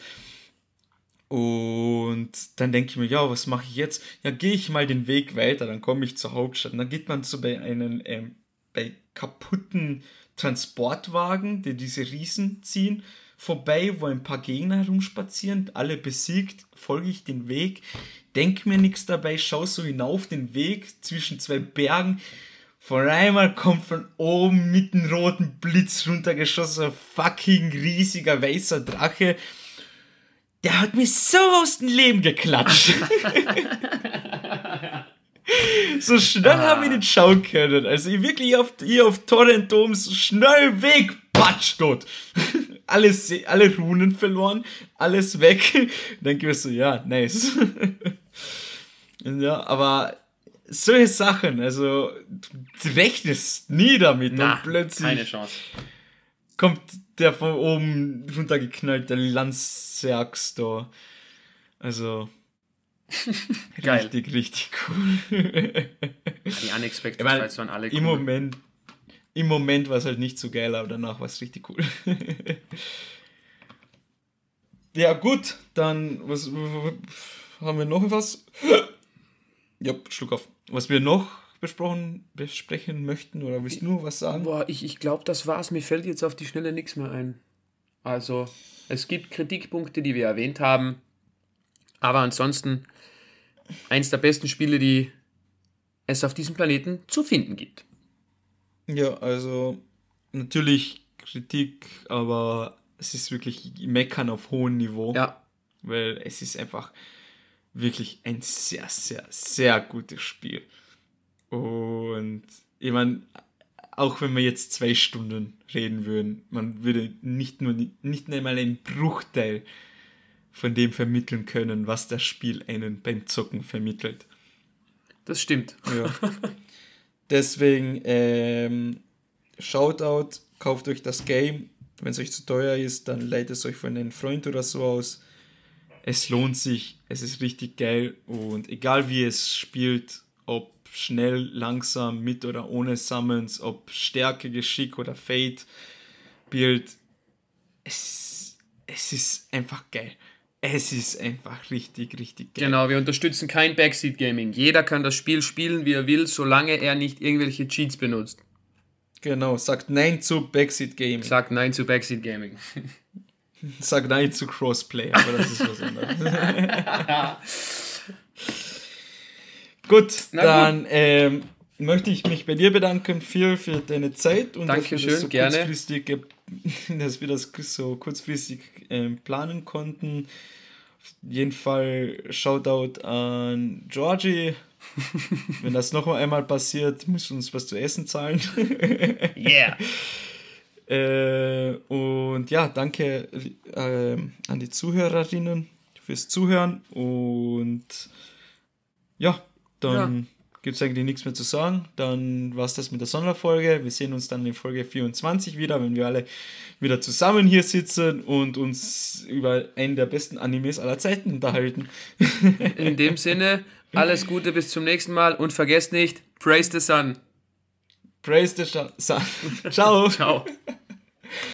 Speaker 1: Und dann denke ich mir, ja, was mache ich jetzt? Ja, gehe ich mal den Weg weiter, dann komme ich zur Hauptstadt. Und dann geht man so bei einem, ähm, bei kaputten Transportwagen, die diese Riesen ziehen, vorbei, wo ein paar Gegner herumspazieren, alle besiegt, folge ich den Weg denk mir nichts dabei, schau so hinauf den Weg zwischen zwei Bergen. Vor einmal kommt von oben mit einem roten Blitz runtergeschossen, ein fucking riesiger weißer Drache. Der hat mich so aus dem Leben geklatscht. so schnell ah. habe ich nicht schauen können. Also ich wirklich auf, hier auf so schnell weg, patsch dort. alles, alle Runen verloren, alles weg. Dann ich so, ja, nice. ja, aber solche Sachen, also du rechnest nie damit
Speaker 2: Na, und plötzlich keine Chance.
Speaker 1: kommt der von oben runtergeknallt, der Lanzerx da. Also Geil. richtig, richtig cool.
Speaker 2: Die Unexpected mein, waren alle
Speaker 1: cool. Im Moment im Moment war es halt nicht so geil, aber danach war es richtig cool. ja, gut, dann was haben wir noch was? ja, Schluck auf. Was wir noch besprochen, besprechen möchten oder willst du nur was sagen?
Speaker 2: Boah, ich, ich glaube, das war's. Mir fällt jetzt auf die Schnelle nichts mehr ein. Also, es gibt Kritikpunkte, die wir erwähnt haben. Aber ansonsten, eins der besten Spiele, die es auf diesem Planeten zu finden gibt.
Speaker 1: Ja, also natürlich Kritik, aber es ist wirklich Meckern auf hohem Niveau.
Speaker 2: Ja.
Speaker 1: Weil es ist einfach wirklich ein sehr, sehr, sehr gutes Spiel. Und ich meine, auch wenn wir jetzt zwei Stunden reden würden, man würde nicht nur nicht einmal einen Bruchteil von dem vermitteln können, was das Spiel einen beim Zocken vermittelt.
Speaker 2: Das stimmt.
Speaker 1: Ja. Deswegen ähm, Shoutout, kauft euch das Game. Wenn es euch zu teuer ist, dann leitet es euch von einem Freund oder so aus. Es lohnt sich, es ist richtig geil und egal wie es spielt, ob schnell, langsam, mit oder ohne Summons, ob Stärke, Geschick oder Fate, Bild, es, es ist einfach geil. Es ist einfach richtig, richtig
Speaker 2: geil. Genau, wir unterstützen kein Backseat Gaming. Jeder kann das Spiel spielen, wie er will, solange er nicht irgendwelche Cheats benutzt.
Speaker 1: Genau, sagt Nein zu Backseat Gaming.
Speaker 2: Sagt Nein zu Backseat Gaming.
Speaker 1: Sagt Nein zu Crossplay, aber das ist was anderes. gut, Na dann gut. Ähm, möchte ich mich bei dir bedanken, Phil, für deine Zeit und
Speaker 2: Dankeschön,
Speaker 1: dass wir das so
Speaker 2: gerne.
Speaker 1: kurzfristig, dass wir das so kurzfristig ähm, planen konnten. Auf jeden Fall Shoutout an Georgie. Wenn das noch einmal passiert, müssen wir uns was zu essen zahlen. yeah. Äh, und ja, danke äh, an die Zuhörerinnen fürs Zuhören und ja, dann ja. Gibt es eigentlich nichts mehr zu sagen. Dann war es das mit der Sonderfolge. Wir sehen uns dann in Folge 24 wieder, wenn wir alle wieder zusammen hier sitzen und uns über einen der besten Animes aller Zeiten unterhalten.
Speaker 2: In dem Sinne, alles Gute bis zum nächsten Mal und vergesst nicht, praise the sun.
Speaker 1: Praise the sun. Ciao.
Speaker 2: Ciao.